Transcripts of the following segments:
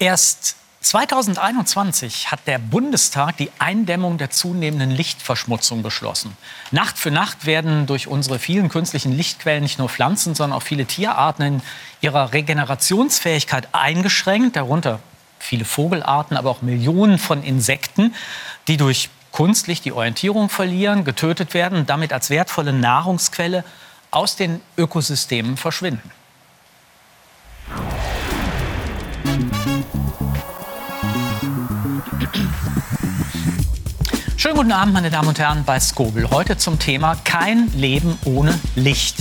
Erst 2021 hat der Bundestag die Eindämmung der zunehmenden Lichtverschmutzung beschlossen. Nacht für Nacht werden durch unsere vielen künstlichen Lichtquellen nicht nur Pflanzen, sondern auch viele Tierarten in ihrer Regenerationsfähigkeit eingeschränkt, darunter viele Vogelarten, aber auch Millionen von Insekten, die durch Kunstlicht die Orientierung verlieren, getötet werden und damit als wertvolle Nahrungsquelle aus den Ökosystemen verschwinden. Schönen guten Abend, meine Damen und Herren, bei Skobel. Heute zum Thema Kein Leben ohne Licht.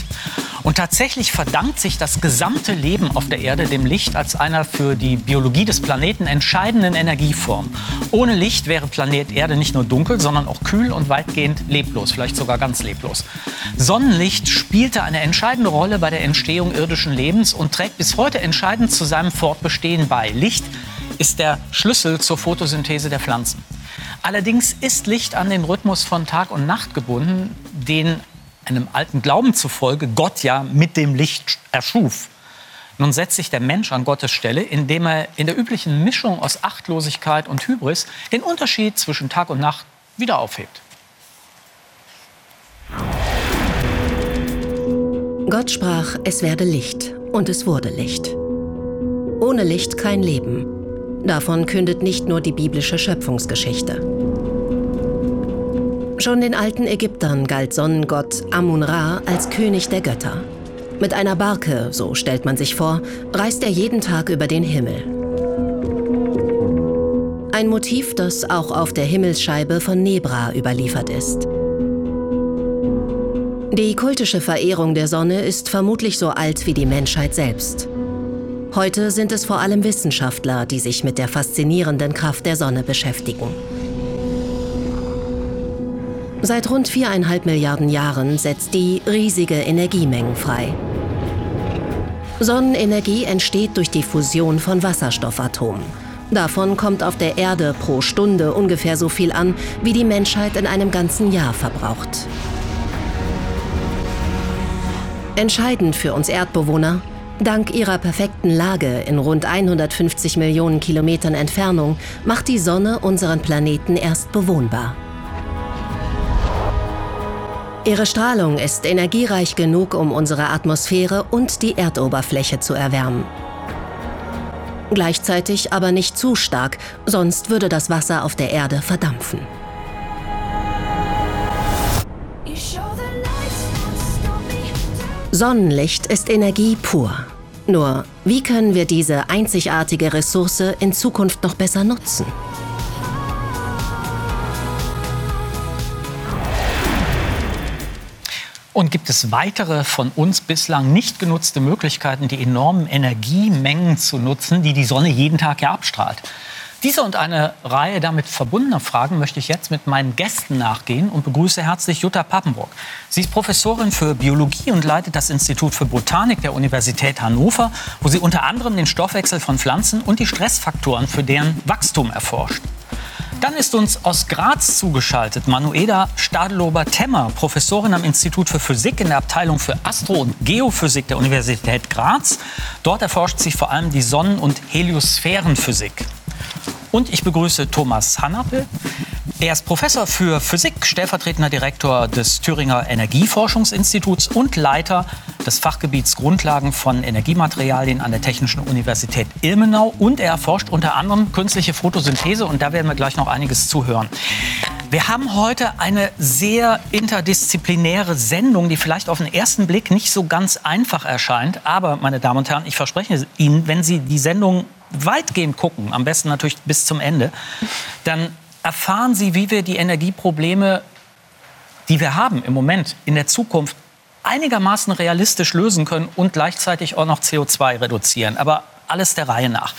Und tatsächlich verdankt sich das gesamte Leben auf der Erde dem Licht als einer für die Biologie des Planeten entscheidenden Energieform. Ohne Licht wäre Planet Erde nicht nur dunkel, sondern auch kühl und weitgehend leblos, vielleicht sogar ganz leblos. Sonnenlicht spielte eine entscheidende Rolle bei der Entstehung irdischen Lebens und trägt bis heute entscheidend zu seinem Fortbestehen bei. Licht ist der Schlüssel zur Photosynthese der Pflanzen. Allerdings ist Licht an den Rhythmus von Tag und Nacht gebunden, den einem alten Glauben zufolge Gott ja mit dem Licht erschuf. Nun setzt sich der Mensch an Gottes Stelle, indem er in der üblichen Mischung aus Achtlosigkeit und Hybris den Unterschied zwischen Tag und Nacht wieder aufhebt. Gott sprach, es werde Licht, und es wurde Licht. Ohne Licht kein Leben. Davon kündet nicht nur die biblische Schöpfungsgeschichte. Schon den alten Ägyptern galt Sonnengott Amun-Ra als König der Götter. Mit einer Barke, so stellt man sich vor, reist er jeden Tag über den Himmel. Ein Motiv, das auch auf der Himmelsscheibe von Nebra überliefert ist. Die kultische Verehrung der Sonne ist vermutlich so alt wie die Menschheit selbst. Heute sind es vor allem Wissenschaftler, die sich mit der faszinierenden Kraft der Sonne beschäftigen. Seit rund viereinhalb Milliarden Jahren setzt die riesige Energiemengen frei. Sonnenenergie entsteht durch die Fusion von Wasserstoffatomen. Davon kommt auf der Erde pro Stunde ungefähr so viel an, wie die Menschheit in einem ganzen Jahr verbraucht. Entscheidend für uns Erdbewohner Dank ihrer perfekten Lage in rund 150 Millionen Kilometern Entfernung macht die Sonne unseren Planeten erst bewohnbar. Ihre Strahlung ist energiereich genug, um unsere Atmosphäre und die Erdoberfläche zu erwärmen. Gleichzeitig aber nicht zu stark, sonst würde das Wasser auf der Erde verdampfen. Sonnenlicht ist Energie pur. Nur, wie können wir diese einzigartige Ressource in Zukunft noch besser nutzen? Und gibt es weitere von uns bislang nicht genutzte Möglichkeiten, die enormen Energiemengen zu nutzen, die die Sonne jeden Tag ja abstrahlt? Diese und eine Reihe damit verbundener Fragen möchte ich jetzt mit meinen Gästen nachgehen und begrüße herzlich Jutta Pappenbrock. Sie ist Professorin für Biologie und leitet das Institut für Botanik der Universität Hannover, wo sie unter anderem den Stoffwechsel von Pflanzen und die Stressfaktoren für deren Wachstum erforscht. Dann ist uns aus Graz zugeschaltet Manuela Stadelober-Temmer, Professorin am Institut für Physik in der Abteilung für Astro- und Geophysik der Universität Graz. Dort erforscht sie vor allem die Sonnen- und Heliosphärenphysik. Und ich begrüße Thomas Hannappel. Er ist Professor für Physik, stellvertretender Direktor des Thüringer Energieforschungsinstituts und Leiter des Fachgebiets Grundlagen von Energiematerialien an der Technischen Universität Ilmenau. Und er erforscht unter anderem künstliche Photosynthese und da werden wir gleich noch einiges zuhören. Wir haben heute eine sehr interdisziplinäre Sendung, die vielleicht auf den ersten Blick nicht so ganz einfach erscheint. Aber, meine Damen und Herren, ich verspreche Ihnen, wenn Sie die Sendung weitgehend gucken, am besten natürlich bis zum Ende, dann erfahren Sie, wie wir die Energieprobleme, die wir haben im Moment, in der Zukunft einigermaßen realistisch lösen können und gleichzeitig auch noch CO2 reduzieren. Aber alles der Reihe nach.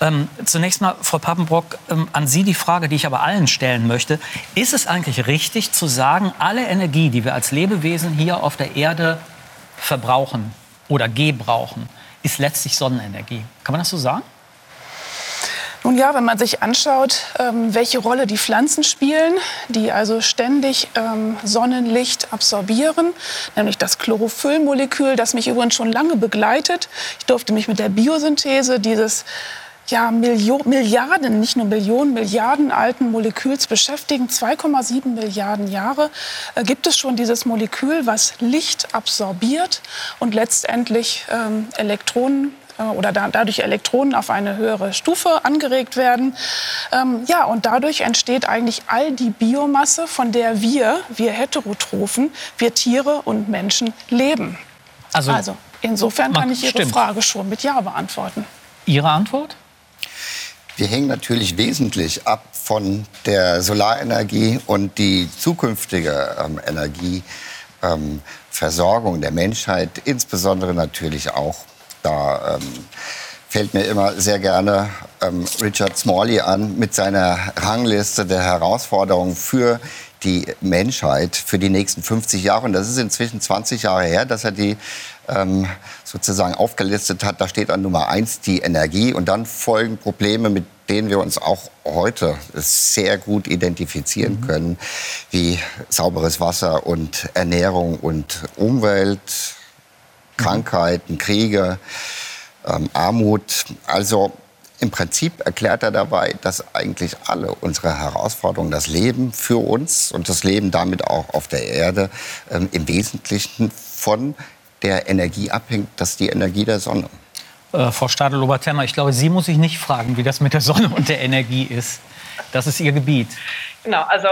Ähm, zunächst mal, Frau Pappenbrock, ähm, an Sie die Frage, die ich aber allen stellen möchte. Ist es eigentlich richtig zu sagen, alle Energie, die wir als Lebewesen hier auf der Erde verbrauchen oder gebrauchen, ist letztlich Sonnenenergie? Kann man das so sagen? Nun ja, wenn man sich anschaut, ähm, welche Rolle die Pflanzen spielen, die also ständig ähm, Sonnenlicht absorbieren, nämlich das Chlorophyllmolekül, das mich übrigens schon lange begleitet. Ich durfte mich mit der Biosynthese dieses ja, Millio Milliarden, nicht nur Millionen, Milliarden alten Moleküls beschäftigen. 2,7 Milliarden Jahre äh, gibt es schon dieses Molekül, was Licht absorbiert und letztendlich ähm, Elektronen äh, oder da, dadurch Elektronen auf eine höhere Stufe angeregt werden. Ähm, ja, und dadurch entsteht eigentlich all die Biomasse, von der wir, wir Heterotrophen, wir Tiere und Menschen leben. Also, also insofern kann ich Ihre stimmt. Frage schon mit Ja beantworten. Ihre Antwort? Wir hängen natürlich wesentlich ab von der Solarenergie und die zukünftige ähm, Energieversorgung ähm, der Menschheit, insbesondere natürlich auch. Da ähm, fällt mir immer sehr gerne ähm, Richard Smalley an mit seiner Rangliste der Herausforderungen für die Menschheit für die nächsten 50 Jahre. Und das ist inzwischen 20 Jahre her, dass er die ähm, sozusagen aufgelistet hat. Da steht an Nummer eins die Energie und dann folgen Probleme, mit denen wir uns auch heute sehr gut identifizieren mhm. können, wie sauberes Wasser und Ernährung und Umwelt, Krankheiten, Kriege, ähm, Armut. Also im Prinzip erklärt er dabei, dass eigentlich alle unsere Herausforderungen, das Leben für uns und das Leben damit auch auf der Erde ähm, im Wesentlichen von der Energie abhängt, das ist die Energie der Sonne. Äh, Frau Stadel-Obertemmer, ich glaube, Sie muss ich nicht fragen, wie das mit der Sonne und der Energie ist. Das ist Ihr Gebiet. Genau, also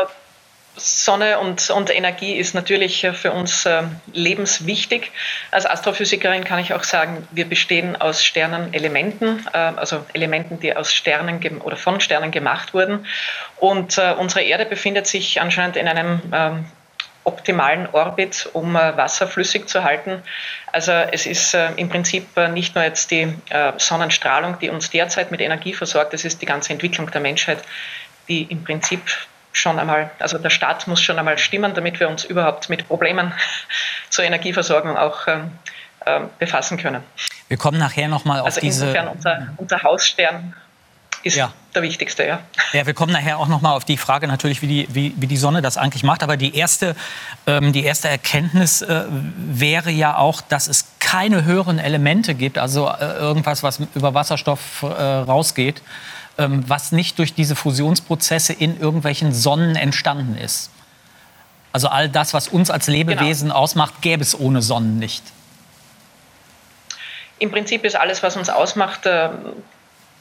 Sonne und, und Energie ist natürlich für uns äh, lebenswichtig. Als Astrophysikerin kann ich auch sagen, wir bestehen aus Sternenelementen, äh, also Elementen, die aus Sternen oder von Sternen gemacht wurden. Und äh, unsere Erde befindet sich anscheinend in einem ähm, optimalen Orbit, um äh, Wasser flüssig zu halten. Also es ist äh, im Prinzip äh, nicht nur jetzt die Sonnenstrahlung, die uns derzeit mit Energie versorgt, es ist die ganze Entwicklung der Menschheit, die im Prinzip schon einmal, also der Staat muss schon einmal stimmen, damit wir uns überhaupt mit Problemen zur Energieversorgung auch ähm, befassen können. Wir kommen nachher nochmal auf also diese... Insofern unser, unser Hausstern ist ja. der wichtigste, ja. Ja, wir kommen nachher auch noch mal auf die Frage natürlich, wie die, wie, wie die Sonne das eigentlich macht. Aber die erste, ähm, die erste Erkenntnis äh, wäre ja auch, dass es keine höheren Elemente gibt, also äh, irgendwas, was über Wasserstoff äh, rausgeht, ähm, was nicht durch diese Fusionsprozesse in irgendwelchen Sonnen entstanden ist. Also all das, was uns als Lebewesen genau. ausmacht, gäbe es ohne Sonnen nicht. Im Prinzip ist alles, was uns ausmacht, äh,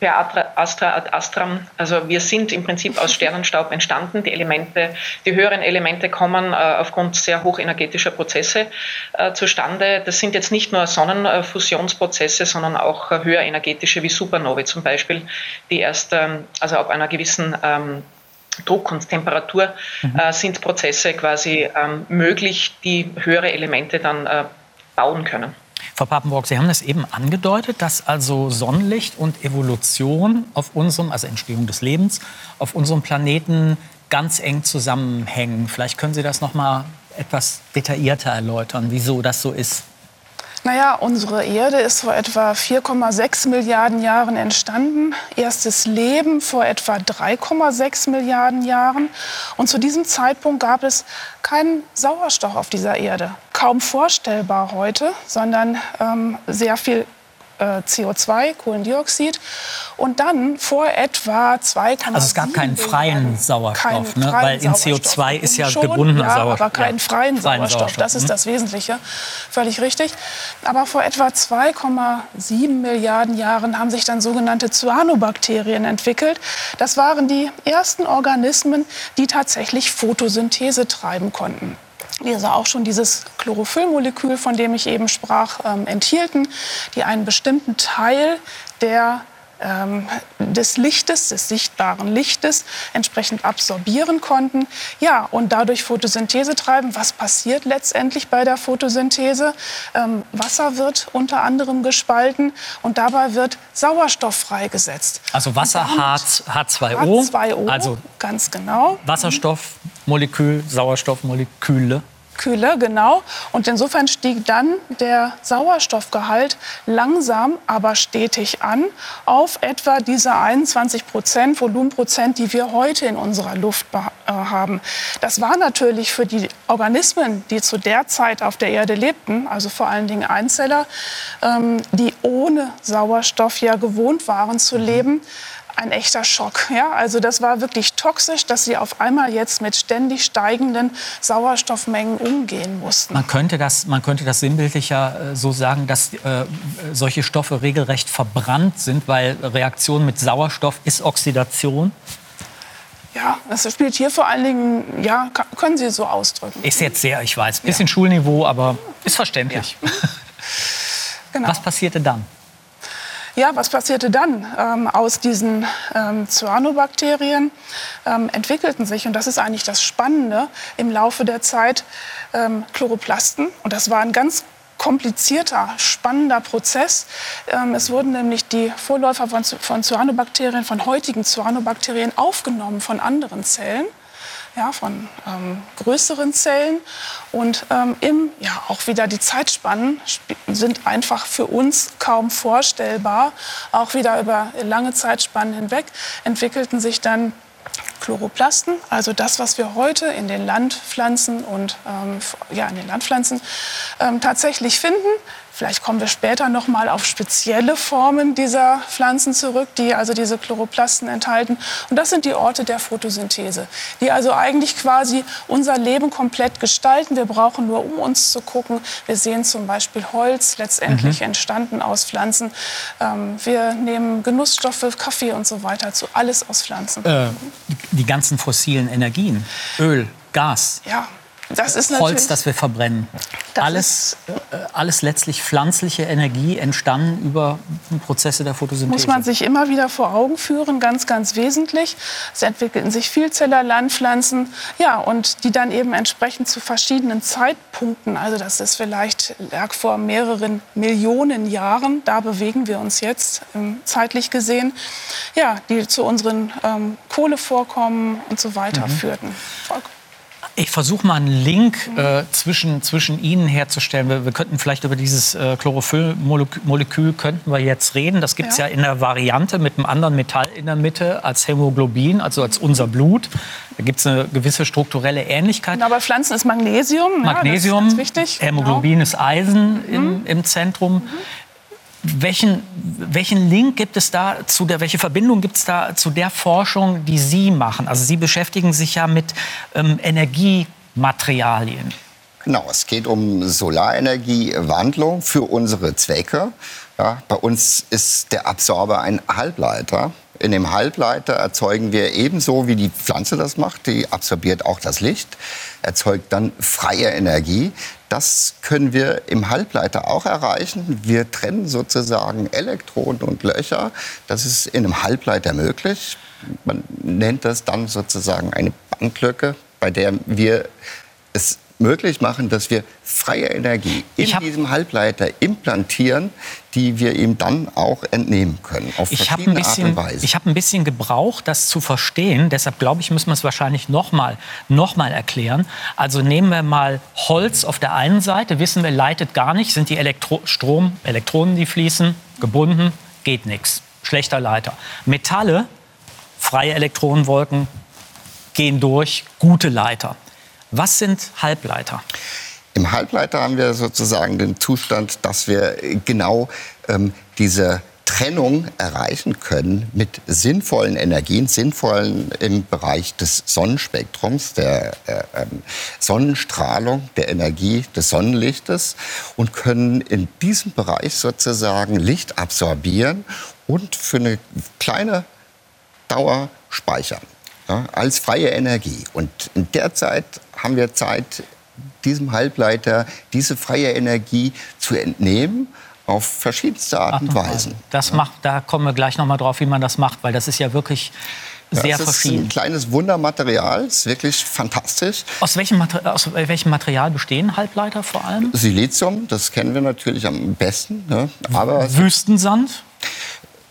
per Astra ad Astram. Also wir sind im Prinzip aus Sternenstaub entstanden. Die Elemente, die höheren Elemente kommen äh, aufgrund sehr hochenergetischer Prozesse äh, zustande. Das sind jetzt nicht nur Sonnenfusionsprozesse, sondern auch äh, höherenergetische wie Supernovae zum Beispiel, die erst ähm, also ab einer gewissen ähm, Druck und Temperatur mhm. äh, sind Prozesse quasi ähm, möglich, die höhere Elemente dann äh, bauen können. Frau Papenburg, Sie haben das eben angedeutet, dass also Sonnenlicht und Evolution auf unserem, also Entstehung des Lebens, auf unserem Planeten ganz eng zusammenhängen. Vielleicht können Sie das noch mal etwas detaillierter erläutern, wieso das so ist. Naja, unsere Erde ist vor etwa 4,6 Milliarden Jahren entstanden. Erstes Leben vor etwa 3,6 Milliarden Jahren. Und zu diesem Zeitpunkt gab es keinen Sauerstoff auf dieser Erde. Kaum vorstellbar heute, sondern ähm, sehr viel CO2, Kohlendioxid. Und dann vor etwa 2,7 Also es gab keinen freien Sauerstoff, keinen ne? freien weil in CO2 ist ja schon, gebundener ja, Sauerstoff. aber keinen freien, freien Sauerstoff. Sauerstoff. Das ist mhm. das Wesentliche. Völlig richtig. Aber vor etwa 2,7 Milliarden Jahren haben sich dann sogenannte Cyanobakterien entwickelt. Das waren die ersten Organismen, die tatsächlich Photosynthese treiben konnten also auch schon dieses Chlorophyllmolekül, von dem ich eben sprach, ähm, enthielten, die einen bestimmten Teil der ähm, des Lichtes, des sichtbaren Lichtes entsprechend absorbieren konnten. Ja, und dadurch Photosynthese treiben. Was passiert letztendlich bei der Photosynthese? Ähm, Wasser wird unter anderem gespalten und dabei wird Sauerstoff freigesetzt. Also Wasser H, H2O. H2O, also ganz genau. Wasserstoffmolekül, Sauerstoffmoleküle. Kühle, genau. Und insofern stieg dann der Sauerstoffgehalt langsam, aber stetig an auf etwa diese 21 Prozent Volumenprozent, die wir heute in unserer Luft äh, haben. Das war natürlich für die Organismen, die zu der Zeit auf der Erde lebten, also vor allen Dingen Einzeller, ähm, die ohne Sauerstoff ja gewohnt waren zu mhm. leben, ein echter Schock. Ja? Also das war wirklich toxisch, dass sie auf einmal jetzt mit ständig steigenden Sauerstoffmengen umgehen mussten. Man könnte das, man könnte das sinnbildlicher äh, so sagen, dass äh, solche Stoffe regelrecht verbrannt sind, weil Reaktion mit Sauerstoff ist Oxidation. Ja, das spielt hier vor allen Dingen, ja, können Sie so ausdrücken. Ist jetzt sehr, ich weiß, bisschen ja. Schulniveau, aber ist verständlich. Ja. genau. Was passierte dann? Ja, was passierte dann? Ähm, aus diesen ähm, Cyanobakterien ähm, entwickelten sich, und das ist eigentlich das Spannende, im Laufe der Zeit ähm, Chloroplasten. Und das war ein ganz komplizierter, spannender Prozess. Ähm, es wurden nämlich die Vorläufer von, von Cyanobakterien, von heutigen Cyanobakterien aufgenommen von anderen Zellen ja, von ähm, größeren Zellen. Und ähm, im, ja, auch wieder die Zeitspannen sind einfach für uns kaum vorstellbar. Auch wieder über lange Zeitspannen hinweg entwickelten sich dann Chloroplasten, also das, was wir heute in den Landpflanzen und ähm, ja, in den Landpflanzen ähm, tatsächlich finden. Vielleicht kommen wir später noch mal auf spezielle Formen dieser Pflanzen zurück, die also diese Chloroplasten enthalten. Und das sind die Orte der Photosynthese, die also eigentlich quasi unser Leben komplett gestalten. Wir brauchen nur, um uns zu gucken. Wir sehen zum Beispiel Holz, letztendlich mhm. entstanden aus Pflanzen. Ähm, wir nehmen Genussstoffe, Kaffee und so weiter zu, alles aus Pflanzen. Äh, die ganzen fossilen Energien, Öl, Gas. Ja. Das ist Holz, das wir verbrennen. Das alles, äh, alles letztlich pflanzliche Energie entstanden über Prozesse der Photosynthese. Muss man sich immer wieder vor Augen führen, ganz, ganz wesentlich. Es entwickelten sich Vielzeller-Landpflanzen, ja, und die dann eben entsprechend zu verschiedenen Zeitpunkten, also das ist vielleicht lag vor mehreren Millionen Jahren, da bewegen wir uns jetzt ähm, zeitlich gesehen, ja, die zu unseren ähm, Kohlevorkommen und so weiter mhm. führten. Voll ich versuche mal einen Link äh, zwischen, zwischen Ihnen herzustellen. Wir, wir könnten vielleicht über dieses äh, Chlorophyllmolekül könnten wir jetzt reden. Das gibt es ja. ja. in der Variante mit einem anderen Metall in der Mitte als Hämoglobin, also als unser Blut. Da gibt es eine gewisse strukturelle Ähnlichkeit. Genau, bei Pflanzen ist Magnesium. Magnesium, ja, wichtig. Hämoglobin genau. ist Eisen mhm. im, im Zentrum. Mhm. Welchen, welchen Link gibt es da zu der, welche Verbindung gibt es da zu der Forschung, die Sie machen? Also Sie beschäftigen sich ja mit ähm, Energiematerialien. Genau, es geht um Solarenergiewandlung für unsere Zwecke. Ja, bei uns ist der Absorber ein Halbleiter. In dem Halbleiter erzeugen wir ebenso, wie die Pflanze das macht, die absorbiert auch das Licht, erzeugt dann freie Energie. Das können wir im Halbleiter auch erreichen. Wir trennen sozusagen Elektronen und Löcher. Das ist in einem Halbleiter möglich. Man nennt das dann sozusagen eine Bandlücke, bei der wir es möglich machen, dass wir freie Energie in diesem Halbleiter implantieren, die wir ihm dann auch entnehmen können. Auf ich bisschen, Art und Weise. Ich habe ein bisschen gebraucht, das zu verstehen. Deshalb glaube ich, müssen wir es wahrscheinlich noch mal, noch mal erklären. Also nehmen wir mal Holz auf der einen Seite, wissen wir, leitet gar nicht, sind die Elektro Strom, Elektronen, die fließen, gebunden, geht nichts. Schlechter Leiter. Metalle, freie Elektronenwolken, gehen durch, gute Leiter. Was sind Halbleiter? Im Halbleiter haben wir sozusagen den Zustand, dass wir genau ähm, diese Trennung erreichen können mit sinnvollen Energien, sinnvollen im Bereich des Sonnenspektrums, der äh, ähm, Sonnenstrahlung, der Energie des Sonnenlichtes und können in diesem Bereich sozusagen Licht absorbieren und für eine kleine Dauer speichern ja, als freie Energie. Und in der Zeit haben wir Zeit, diesem Halbleiter diese freie Energie zu entnehmen auf verschiedenste Art und Weisen. Das macht, da kommen wir gleich noch mal drauf, wie man das macht, weil das ist ja wirklich sehr ja, es verschieden. ist ein kleines Wundermaterial, ist wirklich fantastisch. Aus welchem, Material, aus welchem Material bestehen Halbleiter vor allem? Silizium, das kennen wir natürlich am besten. Ne? Aber Wüstensand?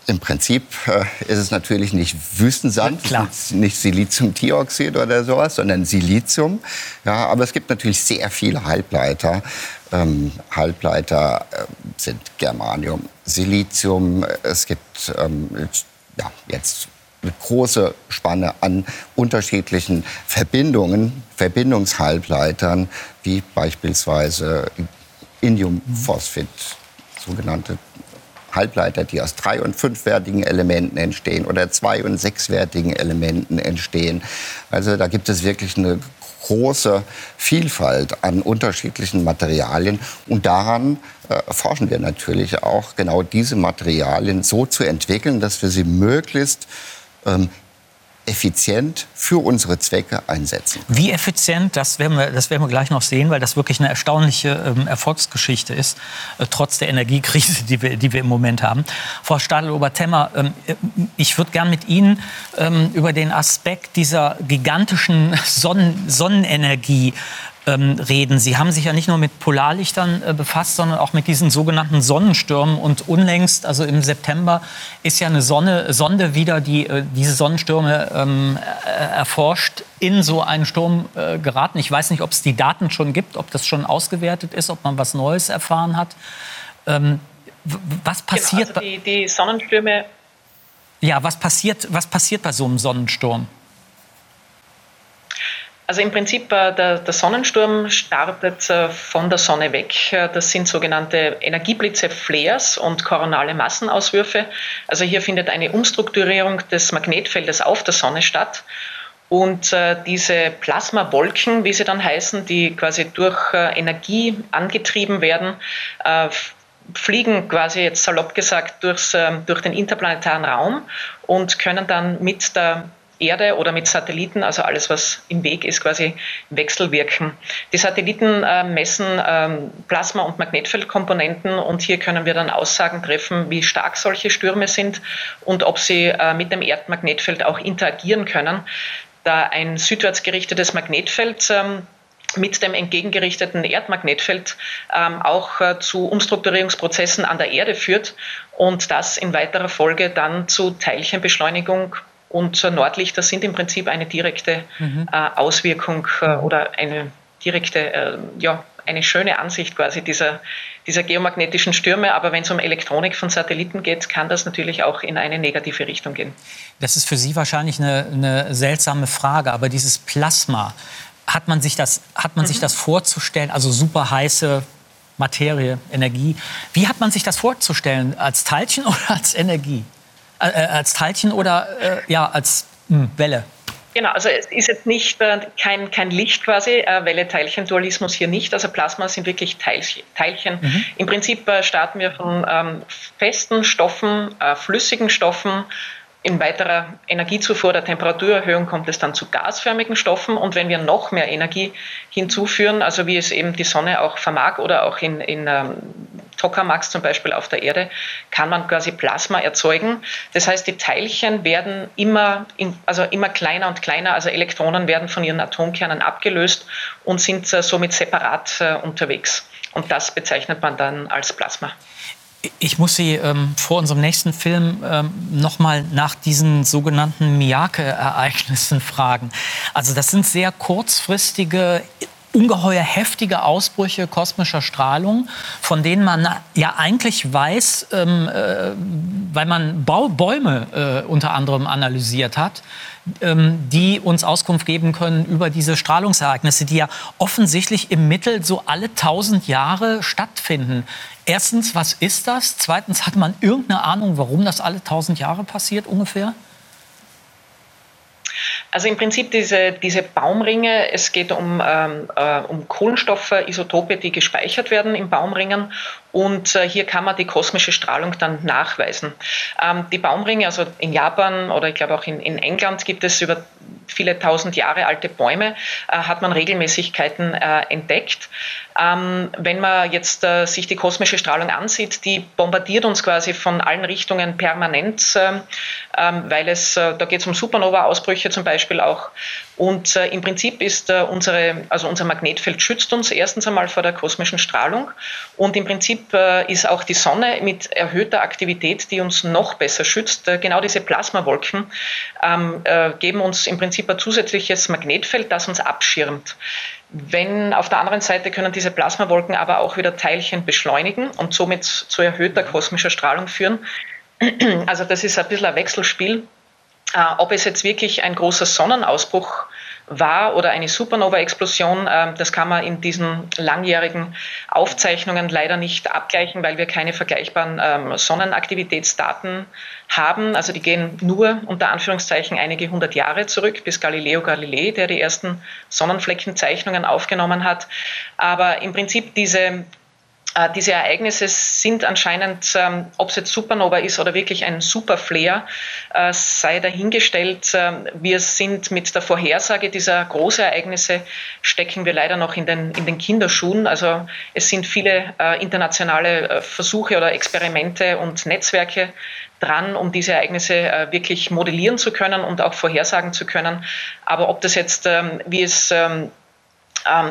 Im Prinzip äh, ist es natürlich nicht Wüstensand, ja, nicht Siliziumdioxid oder sowas, sondern Silizium. Ja, aber es gibt natürlich sehr viele Halbleiter. Ähm, Halbleiter äh, sind Germanium, Silizium. Es gibt ähm, ja, jetzt eine große Spanne an unterschiedlichen Verbindungen, Verbindungshalbleitern, wie beispielsweise Indiumphosphid, sogenannte Halbleiter, die aus drei- und fünfwertigen Elementen entstehen oder zwei- und sechswertigen Elementen entstehen. Also da gibt es wirklich eine große Vielfalt an unterschiedlichen Materialien. Und daran äh, forschen wir natürlich auch, genau diese Materialien so zu entwickeln, dass wir sie möglichst ähm, effizient für unsere Zwecke einsetzen. Wie effizient, das werden wir, das werden wir gleich noch sehen, weil das wirklich eine erstaunliche ähm, Erfolgsgeschichte ist, äh, trotz der Energiekrise, die wir, die wir im Moment haben. Frau Stadl-Obertemmer, ähm, ich würde gern mit Ihnen ähm, über den Aspekt dieser gigantischen Sonnen Sonnenenergie ähm, reden. Sie haben sich ja nicht nur mit Polarlichtern äh, befasst, sondern auch mit diesen sogenannten Sonnenstürmen. Und unlängst, also im September, ist ja eine Sonne, Sonde wieder, die äh, diese Sonnenstürme ähm, äh, erforscht, in so einen Sturm äh, geraten. Ich weiß nicht, ob es die Daten schon gibt, ob das schon ausgewertet ist, ob man was Neues erfahren hat. Ähm, was passiert? Genau, also die, die Sonnenstürme. Ja, was passiert, was passiert bei so einem Sonnensturm? Also im Prinzip, äh, der, der Sonnensturm startet äh, von der Sonne weg. Äh, das sind sogenannte Energieblitze, Flares und koronale Massenauswürfe. Also hier findet eine Umstrukturierung des Magnetfeldes auf der Sonne statt. Und diese Plasmawolken, wie sie dann heißen, die quasi durch Energie angetrieben werden, fliegen quasi jetzt salopp gesagt durchs, durch den interplanetaren Raum und können dann mit der Erde oder mit Satelliten, also alles, was im Weg ist, quasi wechselwirken. Die Satelliten äh, messen ähm, Plasma- und Magnetfeldkomponenten und hier können wir dann Aussagen treffen, wie stark solche Stürme sind und ob sie äh, mit dem Erdmagnetfeld auch interagieren können. Da ein südwärts gerichtetes Magnetfeld ähm, mit dem entgegengerichteten Erdmagnetfeld ähm, auch äh, zu Umstrukturierungsprozessen an der Erde führt und das in weiterer Folge dann zu Teilchenbeschleunigung und Nordlichter sind im Prinzip eine direkte mhm. äh, Auswirkung äh, oder eine direkte, äh, ja, eine schöne Ansicht quasi dieser, dieser geomagnetischen Stürme. Aber wenn es um Elektronik von Satelliten geht, kann das natürlich auch in eine negative Richtung gehen. Das ist für Sie wahrscheinlich eine, eine seltsame Frage, aber dieses Plasma, hat man sich das, hat man mhm. sich das vorzustellen, also super heiße Materie, Energie. Wie hat man sich das vorzustellen? Als Teilchen oder als Energie? Äh, äh, als Teilchen oder äh, ja, als mh, hm, Welle? Genau, also es ist jetzt nicht äh, kein, kein Licht quasi, äh, Welle-Teilchen-Dualismus hier nicht. Also Plasma sind wirklich Teilchen. Teilchen. Mhm. Im Prinzip äh, starten wir von ähm, festen Stoffen, äh, flüssigen Stoffen, in weiterer Energiezufuhr der Temperaturerhöhung kommt es dann zu gasförmigen Stoffen. Und wenn wir noch mehr Energie hinzuführen, also wie es eben die Sonne auch vermag oder auch in, in ähm, Tokamaks zum Beispiel auf der Erde, kann man quasi Plasma erzeugen. Das heißt, die Teilchen werden immer, in, also immer kleiner und kleiner, also Elektronen werden von ihren Atomkernen abgelöst und sind äh, somit separat äh, unterwegs. Und das bezeichnet man dann als Plasma. Ich muss Sie ähm, vor unserem nächsten Film ähm, noch mal nach diesen sogenannten Miyake-Ereignissen fragen. Also das sind sehr kurzfristige ungeheuer heftige Ausbrüche kosmischer Strahlung, von denen man ja eigentlich weiß, ähm, äh, weil man Bau Bäume äh, unter anderem analysiert hat, die uns Auskunft geben können über diese Strahlungsereignisse, die ja offensichtlich im Mittel so alle tausend Jahre stattfinden. Erstens, was ist das? Zweitens, hat man irgendeine Ahnung, warum das alle tausend Jahre passiert ungefähr? Also im Prinzip diese, diese Baumringe, es geht um, ähm, äh, um Kohlenstoffisotope, die gespeichert werden in Baumringen und äh, hier kann man die kosmische Strahlung dann nachweisen. Ähm, die Baumringe, also in Japan oder ich glaube auch in, in England gibt es über viele tausend Jahre alte Bäume, äh, hat man Regelmäßigkeiten äh, entdeckt. Ähm, wenn man jetzt sich die kosmische Strahlung ansieht, die bombardiert uns quasi von allen Richtungen permanent, ähm, weil es, da geht es um Supernova-Ausbrüche zum Beispiel auch. Und äh, im Prinzip ist äh, unsere, also unser Magnetfeld schützt uns erstens einmal vor der kosmischen Strahlung und im Prinzip äh, ist auch die Sonne mit erhöhter Aktivität, die uns noch besser schützt. Äh, genau diese Plasmawolken ähm, äh, geben uns im Prinzip ein zusätzliches Magnetfeld, das uns abschirmt. Wenn auf der anderen Seite können diese Plasmawolken aber auch wieder Teilchen beschleunigen und somit zu erhöhter kosmischer Strahlung führen. Also das ist ein bisschen ein Wechselspiel. Ob es jetzt wirklich ein großer Sonnenausbruch war oder eine Supernova-Explosion. Ähm, das kann man in diesen langjährigen Aufzeichnungen leider nicht abgleichen, weil wir keine vergleichbaren ähm, Sonnenaktivitätsdaten haben. Also die gehen nur unter Anführungszeichen einige hundert Jahre zurück bis Galileo Galilei, der die ersten Sonnenfleckenzeichnungen aufgenommen hat. Aber im Prinzip diese äh, diese Ereignisse sind anscheinend, ähm, ob es jetzt Supernova ist oder wirklich ein Superflare, äh, sei dahingestellt. Ähm, wir sind mit der Vorhersage dieser Großereignisse, stecken wir leider noch in den, in den Kinderschuhen. Also es sind viele äh, internationale Versuche oder Experimente und Netzwerke dran, um diese Ereignisse wirklich modellieren zu können und auch vorhersagen zu können. Aber ob das jetzt, ähm, wie es ähm,